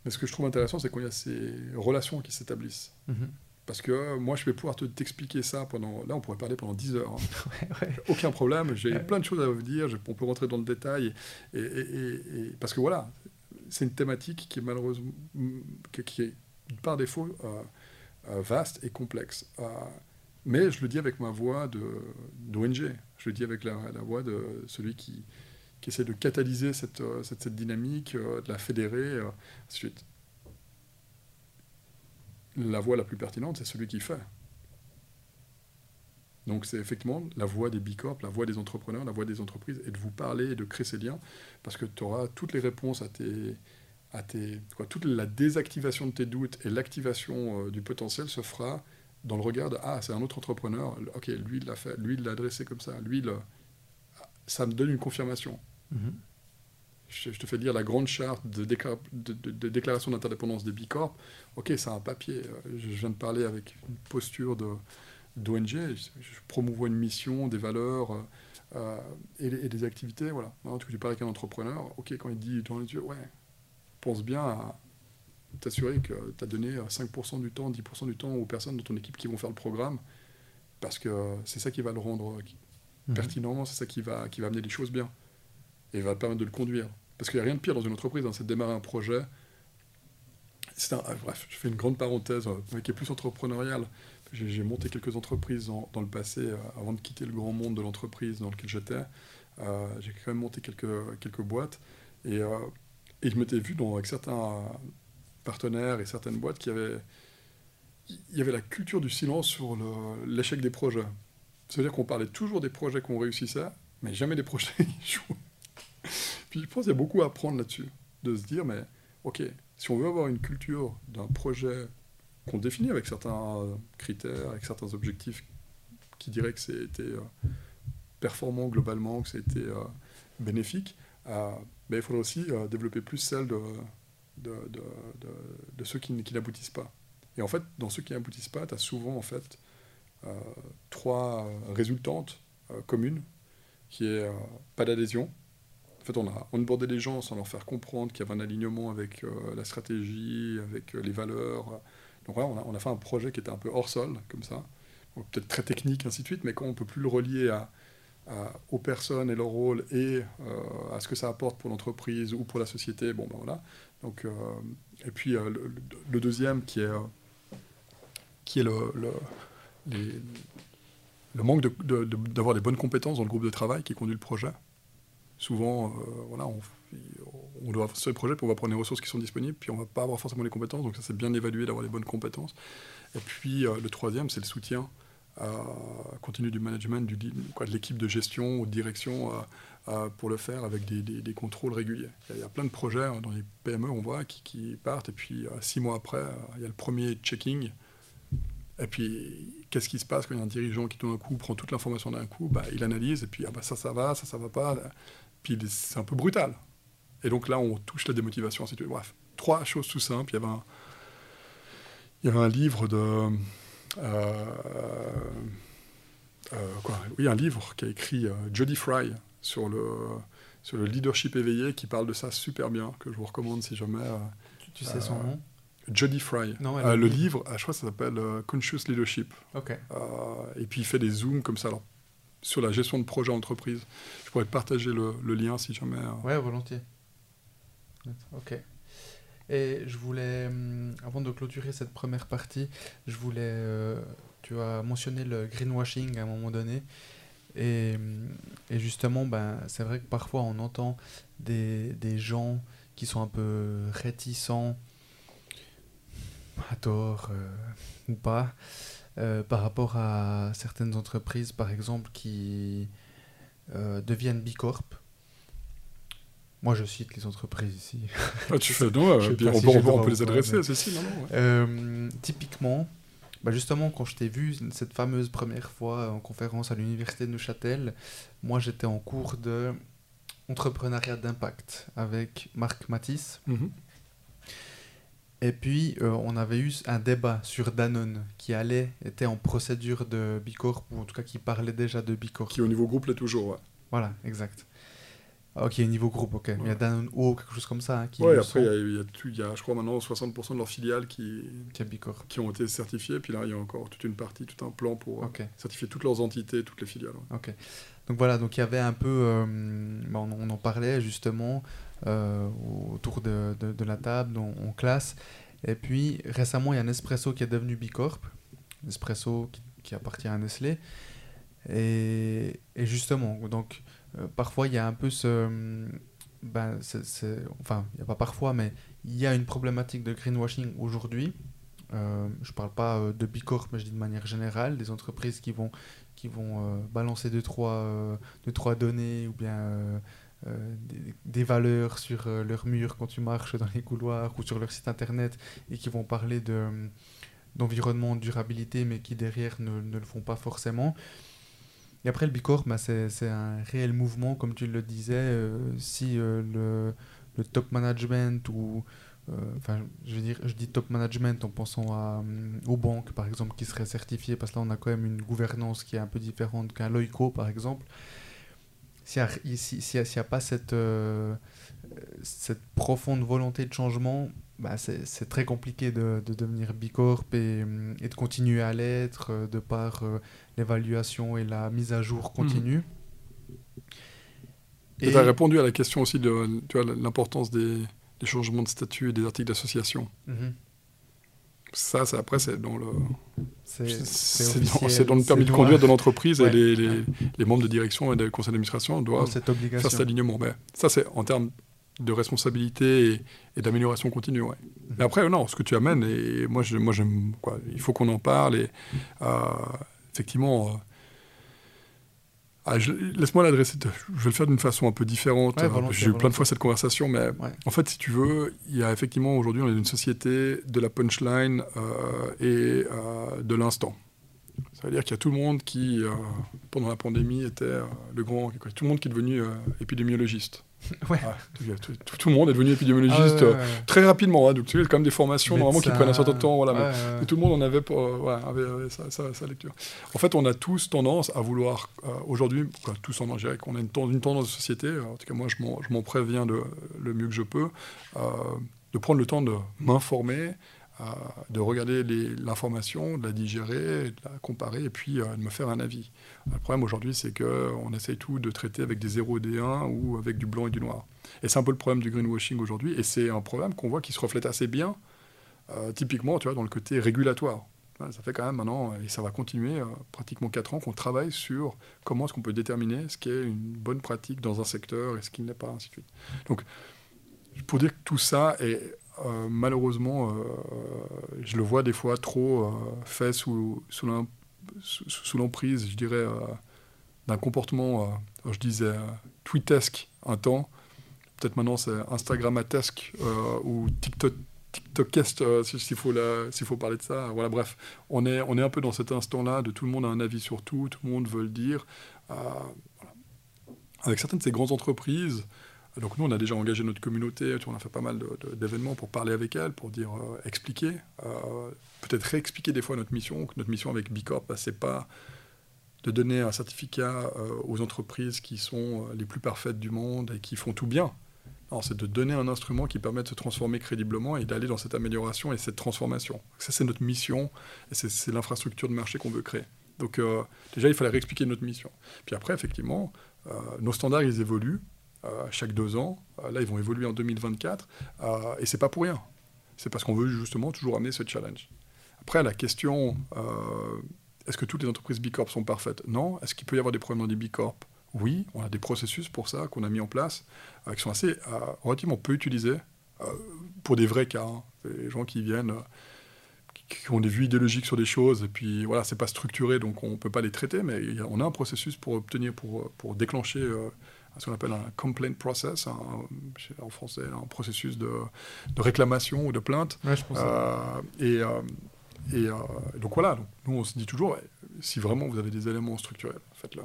mais ce que je trouve intéressant, c'est il y a ces relations qui s'établissent. Mhm. Parce que euh, moi, je vais pouvoir te, t'expliquer ça pendant. Là, on pourrait parler pendant 10 heures. Hein. Aucun problème. J'ai plein de choses à vous dire. on peut rentrer dans le détail. Et, parce que voilà, c'est une thématique qui est malheureusement. qui, est par défaut euh, vaste et complexe. mais je le dis avec ma voix d'ONG je le dis avec la, voix de celui qui, qui, essaie de catalyser cette, euh, cette, dynamique, euh, de la fédérer, euh, ensuite. La voix la plus pertinente, c'est celui qui fait. Donc c'est effectivement la voix des Bicorp, la voix des entrepreneurs, la voix des entreprises, et de vous parler et de créer ces liens, parce que tu auras toutes les réponses à tes... À tes toute la désactivation de tes doutes et l'activation du potentiel se fera dans le regard de Ah, c'est un autre entrepreneur, ok, lui il l'a fait, lui il l'a adressé comme ça, lui, ça me donne une confirmation. Mhm. je, te fais lire la grande charte de, de, déclaration d'interdépendance des Bicorp. Ok, c'est un papier. Je viens de parler avec une posture d'ONG. Je, je promouvois une mission, des valeurs euh, euh, et, des activités. Voilà. Alors, tu parles avec un entrepreneur. Ok, quand il dit dans les yeux, ouais, pense bien à t'assurer que tu as donné 5% du temps, 10% du temps aux personnes de ton équipe qui vont faire le programme, parce que c'est ça qui va le rendre mhm. pertinent, c'est ça qui va, qui va amener les choses bien, et va permettre de le conduire. Parce qu'il n'y a rien de pire dans une entreprise, hein, c'est de démarrer un projet. Un, ah, bref, je fais une grande parenthèse euh, qui est plus entrepreneuriale. J'ai monté quelques entreprises dans, le passé, euh, avant de quitter le grand monde de l'entreprise dans lequel j'étais. Euh, j'ai quand même monté quelques, boîtes. Et, je m'étais vu avec certains partenaires et certaines boîtes qui avaient. Il y avait la culture du silence sur l'échec des projets. Ça veut dire qu'on parlait toujours des projets qu'on réussissait, mais jamais des projets échouaient. Puis je pense qu'il y a beaucoup à apprendre là-dessus. De se dire, mais ok, si on veut avoir une culture d'un projet qu'on définit avec certains critères, avec certains objectifs qui diraient que c'était euh, performant globalement, que c'était euh, bénéfique, euh, ben, il faudrait aussi développer plus celle de ceux qui, n'aboutissent pas. Et en fait, dans ceux qui n'aboutissent pas, tu as souvent en fait euh, trois résultantes euh, communes, qui est euh, pas d'adhésion. En fait, on a onboardé les gens sans leur faire comprendre qu'il y avait un alignement avec la stratégie, avec les valeurs, Donc voilà, on a, fait un projet qui était un peu hors sol, comme ça, peut-être très technique, ainsi de suite, mais quand on ne peut plus le relier aux personnes et leur rôle et à ce que ça apporte pour l'entreprise ou pour la société, bon ben voilà. Donc, et puis le, deuxième qui est, qui est le, le, manque d'avoir de, de, des bonnes compétences dans le groupe de travail qui conduit le projet. Souvent, voilà, on, doit faire ce projet, puis on va prendre les ressources qui sont disponibles, puis on va pas avoir forcément les compétences, donc ça c'est bien évalué d'avoir les bonnes compétences. Et puis euh, le troisième, c'est le soutien euh, continu du management, du, quoi, de l'équipe de gestion ou de direction euh, pour le faire avec des, des, contrôles réguliers. Il y, a, plein de projets hein, dans les PME, on voit, qui, qui partent, et puis six mois après, il y a le premier checking. Et puis, qu'est-ce qui se passe quand il y a un dirigeant qui, tout d'un coup, prend toute l'information d'un coup? Bah, Il analyse, et puis, ah bah, ça, ça va, ça, ça va pas. Puis, c'est un peu brutal. Et donc là, on touche la démotivation. Bref, trois choses tout simples. Il y avait un, il y avait un livre de. Euh, euh, quoi? Oui, un livre qui a écrit euh, Jody Fry sur le, sur le leadership éveillé qui parle de ça super bien, que je vous recommande si jamais. tu, sais son nom? Jody Fry. Non, le livre, je crois que ça s'appelle Conscious Leadership. Ok. et puis il fait des zooms comme ça alors, sur la gestion de projet entreprise. Je pourrais partager le, lien si jamais. Ouais, volontiers. Ok. Et je voulais, hum, avant de clôturer cette première partie, je voulais, euh, tu as mentionné le greenwashing à un moment donné. Et, hum, et justement, ben, c'est vrai que parfois on entend des, des, gens qui sont un peu réticents, à tort euh, ou pas, euh, par rapport à certaines entreprises, par exemple, qui deviennent Bicorp moi, je cite les entreprises ici. Ah, tu fais, non, euh, on, peut les adresser, ceci, non, non euh, Typiquement, bah justement, quand je t'ai vu cette fameuse première fois en conférence à l'université de Neuchâtel, moi, j'étais en cours de entrepreneuriat d'impact avec Marc Matisse. Mhm. Et puis, euh, on avait eu un débat sur Danone qui allait, était en procédure de Bicorp, ou en tout cas qui parlait déjà de Bicorp. Qui au niveau groupe l'est toujours, ouais. Voilà, exact. Ah, ok, niveau groupe, ok. Il y a Danone ou quelque chose comme ça. Hein, qui oui, après, il y, a, il, y a il y, a, je crois, maintenant 60% de leurs filiales qui, qui, ont été certifiées. Puis là, il y a encore toute une partie, tout un plan pour euh, certifier toutes leurs entités, toutes les filiales. Ok. Donc voilà, donc il y avait un peu. Euh, on, on, en parlait justement autour de, de, la table, en, classe. Et puis récemment, il y a Nespresso qui est devenu Bicorp. Nespresso qui, qui appartient à Nestlé. Et, et justement, donc euh, parfois, il y a un peu ce. Ben, enfin, il n'y a pas parfois, mais il y a une problématique de greenwashing aujourd'hui. Euh, je ne parle pas euh, de Bicorp, mais je dis de manière générale, des entreprises qui vont, qui vont balancer deux trois, deux, trois données ou bien des, des, valeurs sur leur mur quand tu marches dans les couloirs ou sur leur site internet et qui vont parler de, d'environnement, de durabilité, mais qui derrière ne, ne le font pas forcément. Et après, le Bicorp, bah, c'est un réel mouvement, comme tu le disais. Euh, si euh, le, le, top management ou. Euh, enfin, je veux dire, je dis top management en pensant à, aux banques, par exemple, qui seraient certifiées, parce que là, on a quand même une gouvernance qui est un peu différente qu'un Loico, par exemple. S'il n'y a, a, pas cette, cette profonde volonté de changement, bah, c'est très compliqué de, de, devenir bicorp et, et de continuer à l'être euh, de par euh, l'évaluation et la mise à jour continue. Et tu as répondu à la question aussi de l'importance des, des, changements de statut et des articles d'association. Mhm. Ça, après, c'est dans le, c'est dans, le permis de conduire de l'entreprise et les, les, les, membres de direction et de conseil d'administration doivent faire cet alignement. Mais ça, c'est en termes de responsabilité et, d'amélioration continue. Ouais. Mhm. Mais après, non, ce que tu amènes, et moi, je, moi quoi, il faut qu'on en parle. Et euh, effectivement, euh, ah, laisse-moi l'adresser. Je vais le faire d'une façon un peu différente. J'ai eu plein de fois cette conversation, mais en fait, si tu veux, il y a effectivement aujourd'hui, on est une société de la punchline euh, et de l'instant. Ça veut dire qu'il y a tout le monde qui, pendant la pandémie, était le grand, tout le monde qui est devenu épidémiologiste. Ouais. tout, le monde est devenu épidémiologiste ah euh, très rapidement. Hein, donc, tu sais, quand même des formations normalement qui prennent un certain temps. Voilà, mais, tout le monde en avait, pour, euh, avait, sa, lecture. En fait, on a tous tendance à vouloir, euh, aujourd'hui, tous en dirait qu'on a une, une, tendance de société, en tout cas, moi, je m'en préviens de, le mieux que je peux, de prendre le temps de m'informer, de regarder l'information, de la digérer, de la comparer et puis de me faire un avis. Le problème aujourd'hui, c'est qu'on essaye tout de traiter avec des 0 et des 1 ou avec du blanc et du noir. Et c'est un peu le problème du greenwashing aujourd'hui, et c'est un problème qu'on voit qui se reflète assez bien, typiquement, tu vois, dans le côté régulatoire. Ça fait quand même maintenant, et ça va continuer pratiquement 4 ans, qu'on travaille sur comment est-ce qu'on peut déterminer ce qui est une bonne pratique dans un secteur et ce qui ne l'est pas, ainsi de suite. Donc, pour dire que tout ça est euh, malheureusement, euh, je le vois des fois trop euh, fait sous, sous l'emprise, je dirais, d'un comportement, je disais, tweetesque un temps. Peut-être maintenant c'est Instagrammatesque ou TikTok. TikTokest, s'il faut, s'il faut parler de ça. Voilà, bref, on est, on est un peu dans cet instant-là de tout le monde a un avis sur tout, tout le monde veut le dire. Avec certaines de ces grandes entreprises, donc nous, on a déjà engagé notre communauté, on a fait pas mal d'événements pour parler avec elle, pour dire, euh, expliquer, euh, peut-être réexpliquer des fois notre mission, notre mission avec Bicorp, bah, c'est pas de donner un certificat euh, aux entreprises qui sont les plus parfaites du monde et qui font tout bien. c'est de donner un instrument qui permet de se transformer crédiblement et d'aller dans cette amélioration et cette transformation. Ça, c'est notre mission et c'est l'infrastructure de marché qu'on veut créer. Donc déjà, il fallait réexpliquer notre mission. Puis après, effectivement, nos standards, ils évoluent. Euh, chaque deux ans. Euh, là, ils vont évoluer en 2024. Euh, et c'est pas pour rien. C'est parce qu'on veut justement toujours amener ce challenge. Après, la question, est-ce que toutes les entreprises B Corp sont parfaites? Non. Est-ce qu'il peut y avoir des problèmes dans des B Corp Oui. On a des processus pour ça qu'on a mis en place, qui sont assez relativement peu utilisés pour des vrais cas. Hein. Les gens qui viennent qui ont des vues idéologiques sur des choses, et puis voilà, c'est pas structuré, donc on peut pas les traiter, mais on a un processus pour obtenir, pour, pour déclencher ce qu'on appelle un complaint process, en français, un processus de, réclamation ou de plainte. Euh, et, euh, et euh, donc voilà, donc, nous on se dit toujours, si vraiment vous avez des éléments structurels, faites-le.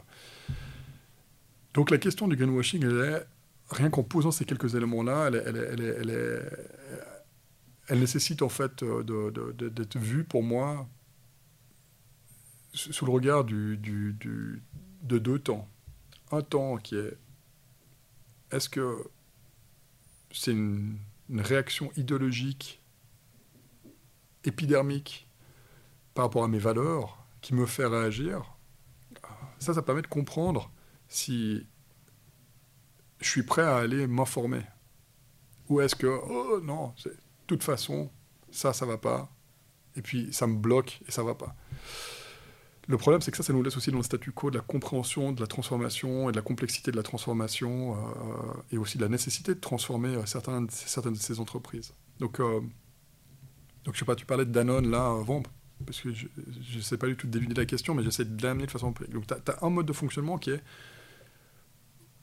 Donc la question du greenwashing, elle est, rien qu'en posant ces quelques éléments-là, elle, elle, elle, elle, nécessite en fait d'être vue pour moi sous le regard du, du, de deux temps. Un temps qui est est-ce que c'est une, réaction idéologique, épidermique, par rapport à mes valeurs, qui me fait réagir? Ça, ça permet de comprendre si je suis prêt à aller m'informer. Ou est-ce que, oh non, de toute façon, ça, ça va pas. Et puis, ça me bloque et ça va pas. Le problème, c'est que ça, ça nous laisse aussi dans le statu quo de la compréhension de la transformation et de la complexité de la transformation, euh, et aussi de la nécessité de transformer euh, certaines, certaines de ces entreprises. Donc, euh, donc, je sais pas, tu parlais de Danone là avant, parce que je ne sais pas du tout deviner la question, mais j'essaie de l'amener de façon. Donc, tu as, un mode de fonctionnement qui est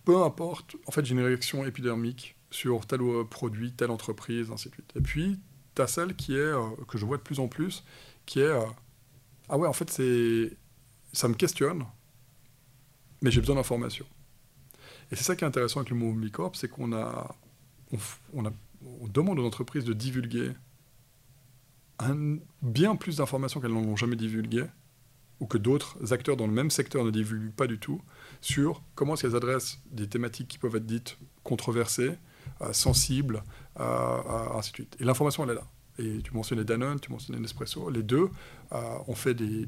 peu importe, en fait, j'ai une réaction épidermique sur tel produit, telle entreprise, ainsi de suite. Et puis, tu as celle qui est, que je vois de plus en plus, qui est ah ouais, en fait, c'est ça me questionne, mais j'ai besoin d'informations. Et c'est ça qui est intéressant avec le mouvement Bicorp, c'est qu'on a on, a, on demande aux entreprises de divulguer bien plus d'informations qu'elles n'en ont jamais divulguées, ou que d'autres acteurs dans le même secteur ne divulguent pas du tout, sur comment est-ce qu'elles adressent des thématiques qui peuvent être dites controversées, euh, sensibles, euh, ainsi de suite. Et l'information, elle est là et tu mentionnais Danone, tu mentionnais Nespresso, les deux euh, ont fait des,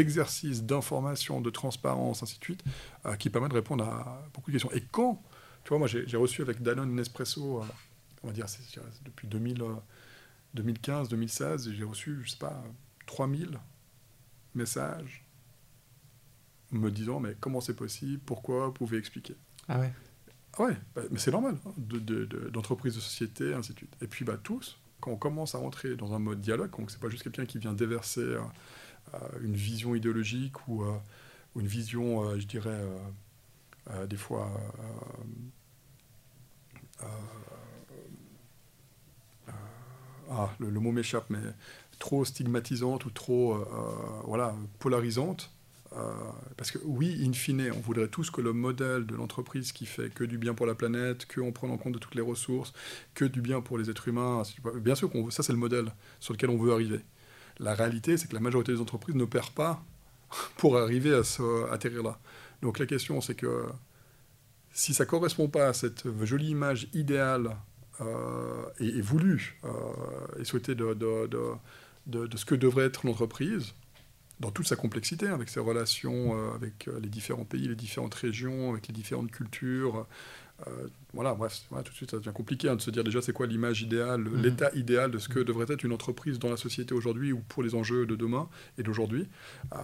exercices d'information, de transparence, ainsi de suite, euh, qui permettent de répondre à beaucoup de questions. Et quand, tu vois, moi j'ai reçu avec Danone Nespresso, euh, on va dire, depuis 2015, 2016, j'ai reçu, je sais pas, 3000 messages me disant, mais comment c'est possible, pourquoi, vous pouvez expliquer. Ah ouais ouais, bah, mais c'est normal, hein, d'entreprise, de, société, ainsi de suite. Et puis bah, tous, quand on commence à rentrer dans un mode dialogue, donc c'est pas juste quelqu'un qui vient déverser euh, euh, une vision idéologique ou, euh, une vision, je dirais, des fois ah, le, mot m'échappe, mais trop stigmatisante ou trop voilà, polarisante, parce que oui, in fine, on voudrait tous que le modèle de l'entreprise qui fait que du bien pour la planète, que on prend en compte toutes les ressources, que du bien pour les êtres humains, bien sûr, ça c'est le modèle sur lequel on veut arriver. La réalité, c'est que la majorité des entreprises ne perdent pas pour arriver à ce, atterrir là. Donc la question, c'est que si ça correspond pas à cette jolie image idéale et, voulu et souhaité de, de, de, de, ce que devrait être l'entreprise dans toute sa complexité, avec ses relations avec les différents pays, les différentes régions, avec les différentes cultures, euh, voilà, bref, tout de suite, ça devient compliqué hein, de se dire déjà c'est quoi l'image idéale, mhm. l'état idéal de ce que devrait être une entreprise dans la société aujourd'hui ou pour les enjeux de demain et d'aujourd'hui. Euh,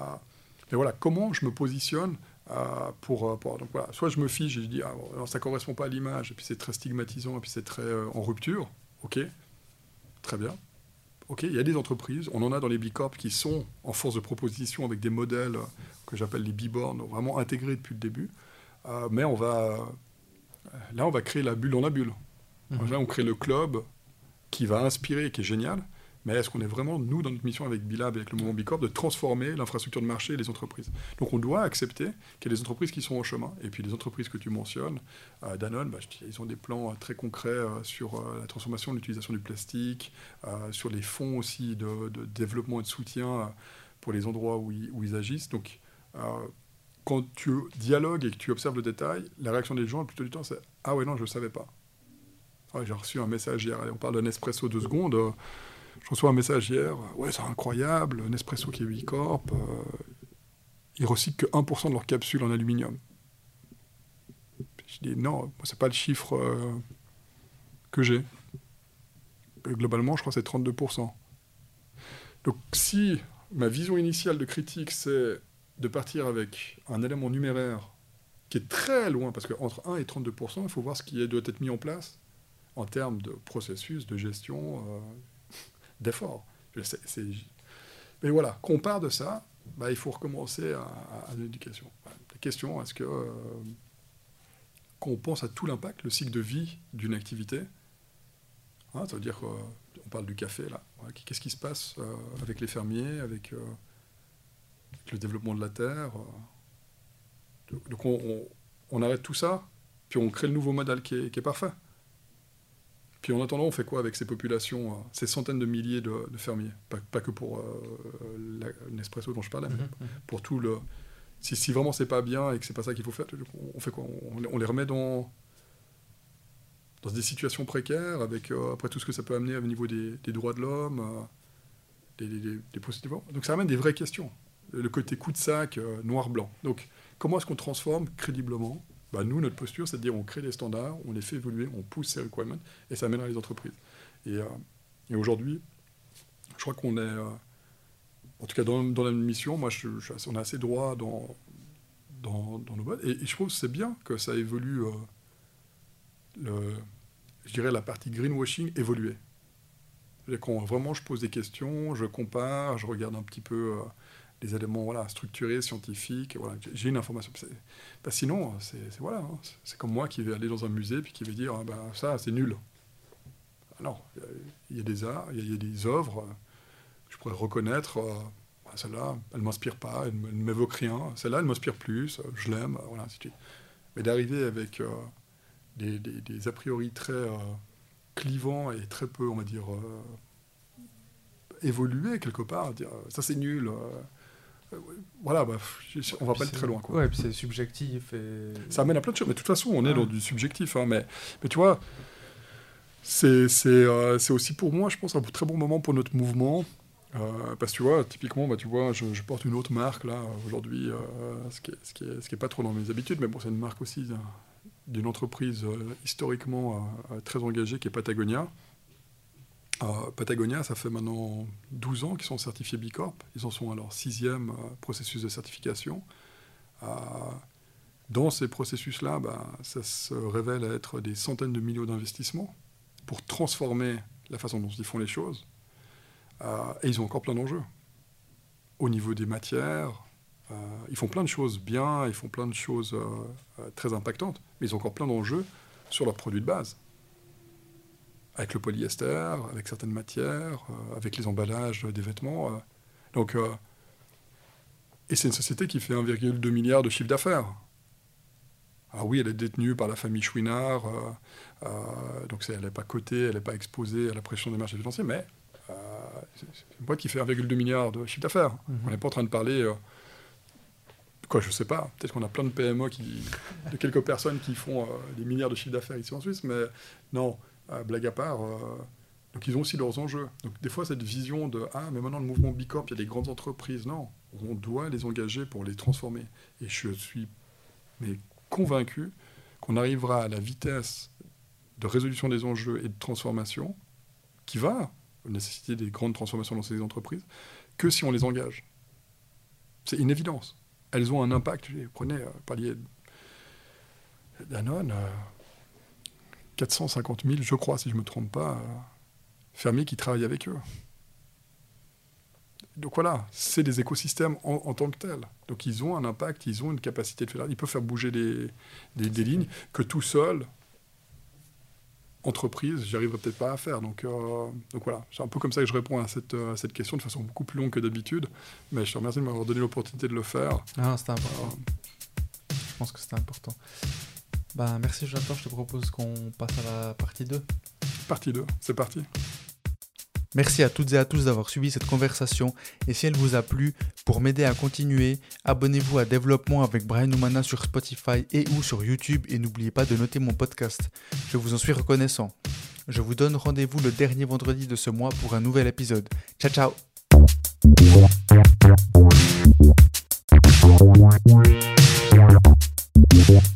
mais voilà, comment je me positionne euh, pour, Donc voilà, soit je me fiche et je dis ah, ça ne correspond pas à l'image, et puis c'est très stigmatisant, et puis c'est très en rupture. Ok, très bien. Ok, il y a des entreprises, on en a dans les B-Corp qui sont en force de proposition avec des modèles que j'appelle les B-Born, vraiment intégrés depuis le début. mais on va Là, on va créer la bulle dans la bulle. Mhm. Là, on crée le club qui va inspirer, qui est génial. Mais est-ce qu'on est vraiment, nous, dans notre mission avec Bilab et avec le mouvement Bicorp, de transformer l'infrastructure de marché et les entreprises? Donc on doit accepter qu'il y a des entreprises qui sont au chemin. Et puis les entreprises que tu mentionnes, euh, Danone, bah, ils ont des plans euh, très concrets euh, sur la transformation, l'utilisation du plastique, sur les fonds aussi de, développement et de soutien pour les endroits où ils, agissent. Donc quand tu dialogues et que tu observes le détail, la réaction des gens, plutôt du temps, c'est Ah ouais, non, je ne savais pas. J'ai reçu un message hier, on parle d'un espresso de secondes. Je reçois un message hier Ouais, c'est incroyable, un espresso qui est 8 corp, euh, ils recyclent que 1% de leurs capsules en aluminium. Je dis Non, c'est pas le chiffre euh, que j'ai. Globalement, je crois que c'est 32%. Donc si ma vision initiale de critique, c'est de partir avec un élément numéraire qui est très loin, parce qu'entre 1 et 32% il faut voir ce qui doit être mis en place en termes de processus, de gestion, euh, d'effort. Mais voilà, qu'on part de ça, bah, il faut recommencer à, l'éducation. La question, est-ce que euh, qu'on pense à tout l'impact, le cycle de vie d'une activité, hein, ça veut dire qu'on parle du café là, qu'est-ce qui se passe euh, avec les fermiers, avec le développement de la Terre. Euh. Donc on, arrête tout ça, puis on crée le nouveau modèle qui est, parfait. Puis en attendant, on fait quoi avec ces populations, euh, ces centaines de milliers de, fermiers? Pas, que pour euh, Nespresso dont je parlais, mais mhm, mhm. pour tout le... Si, si vraiment c'est pas bien et que c'est pas ça qu'il faut faire, on fait quoi? On, les remet dans, dans des situations précaires, avec après tout ce que ça peut amener au niveau des, droits de l'homme, des, des, Donc ça amène des vraies questions le côté coup de sac euh, noir-blanc. Donc, comment est-ce qu'on transforme crédiblement bah, Nous, notre posture, c'est de dire on crée des standards, on les fait évoluer, on pousse ces requirements, et ça amènera les entreprises. Et, euh, aujourd'hui, je crois qu'on est, euh, en tout cas dans, la mission, moi, on a assez droit dans, dans, nos boîtes, et, je trouve que c'est bien que ça évolue, le, je dirais la partie greenwashing évoluer. Vraiment je pose des questions, je compare, je regarde un petit peu des éléments voilà, structurés, scientifiques. Voilà, j'ai une information. Bah, sinon, c'est voilà, hein, c'est comme moi qui vais aller dans un musée puis qui vais dire ah, bah, ça, c'est nul. Alors, il y, a des arts, il y, a des œuvres, je pourrais reconnaître. Euh, bah, celle-là, elle ne m'inspire pas, elle ne m'évoque rien. Celle-là, elle m'inspire plus, je l'aime, voilà, Mais d'arriver avec euh, des, des, a priori très euh, clivants et très peu, on va dire, évolués quelque part, dire ça c'est nul voilà, bah, on va pas être très loin. Quoi. Ouais, puis c'est subjectif. Et... Ça amène à plein de choses. Mais de toute façon, on est dans du subjectif. Hein, mais, mais tu vois, c'est euh, aussi pour moi, je pense, un très bon moment pour notre mouvement. Euh, parce que tu vois, typiquement, bah, tu vois, je, porte une autre marque là aujourd'hui, euh, ce, qui est, ce, qui est, ce qui est pas trop dans mes habitudes, mais bon, c'est une marque aussi d'une entreprise historiquement très engagée qui est Patagonia. Patagonia, ça fait maintenant 12 ans qu'ils sont certifiés Bicorp. Ils en sont à leur sixième euh, processus de certification. Euh, dans ces processus-là, bah, ça se révèle être des centaines de millions d'investissements pour transformer la façon dont ils font les choses. Euh, et ils ont encore plein d'enjeux. Au niveau des matières, ils font plein de choses bien, ils font plein de choses très impactantes, mais ils ont encore plein d'enjeux sur leurs produits de base avec le polyester, avec certaines matières, euh, avec les emballages des vêtements. Euh. donc, euh, et c'est une société qui fait 1,2 milliard de chiffre d'affaires. Alors oui, elle est détenue par la famille Chouinard, donc elle n'est pas cotée, elle n'est pas exposée à la pression des marchés financiers, mais c'est une boîte qui fait 1,2 milliard de chiffre d'affaires. Mhm. On n'est pas en train de parler quoi, je sais pas. Peut-être qu'on a plein de PME qui, de quelques personnes qui font des milliards de chiffre d'affaires ici en Suisse, mais non, blague à part, donc ils ont aussi leurs enjeux. Donc des fois, cette vision de Ah, mais maintenant le mouvement Bicorp, il y a des grandes entreprises. Non, on doit les engager pour les transformer. Et je suis convaincu qu'on arrivera à la vitesse de résolution des enjeux et de transformation qui va nécessiter des grandes transformations dans ces entreprises que si on les engage. C'est une évidence. Elles ont un impact. Prenez, euh, parliez Danone, 450 000, je crois, si je ne me trompe pas, euh, fermiers qui travaillent avec eux. Donc voilà, c'est des écosystèmes en, tant que tels. Donc ils ont un impact, ils ont une capacité de faire. Ils peuvent faire bouger des, des, lignes que tout seul, entreprise, j'y arriverai peut-être pas à faire. Donc, euh, donc voilà, c'est un peu comme ça que je réponds à cette, à cette question de façon beaucoup plus longue que d'habitude. Mais je te remercie de m'avoir donné l'opportunité de le faire. Ah, c'était important. je pense que c'était important. Bah, merci Jonathan, je te propose qu'on passe à la partie 2. Partie 2, c'est parti. Merci à toutes et à tous d'avoir suivi cette conversation et si elle vous a plu, pour m'aider à continuer, abonnez-vous à Développement avec Brian Oumana sur Spotify et ou sur YouTube et n'oubliez pas de noter mon podcast. Je vous en suis reconnaissant. Je vous donne rendez-vous le dernier vendredi de ce mois pour un nouvel épisode. Ciao ciao Thank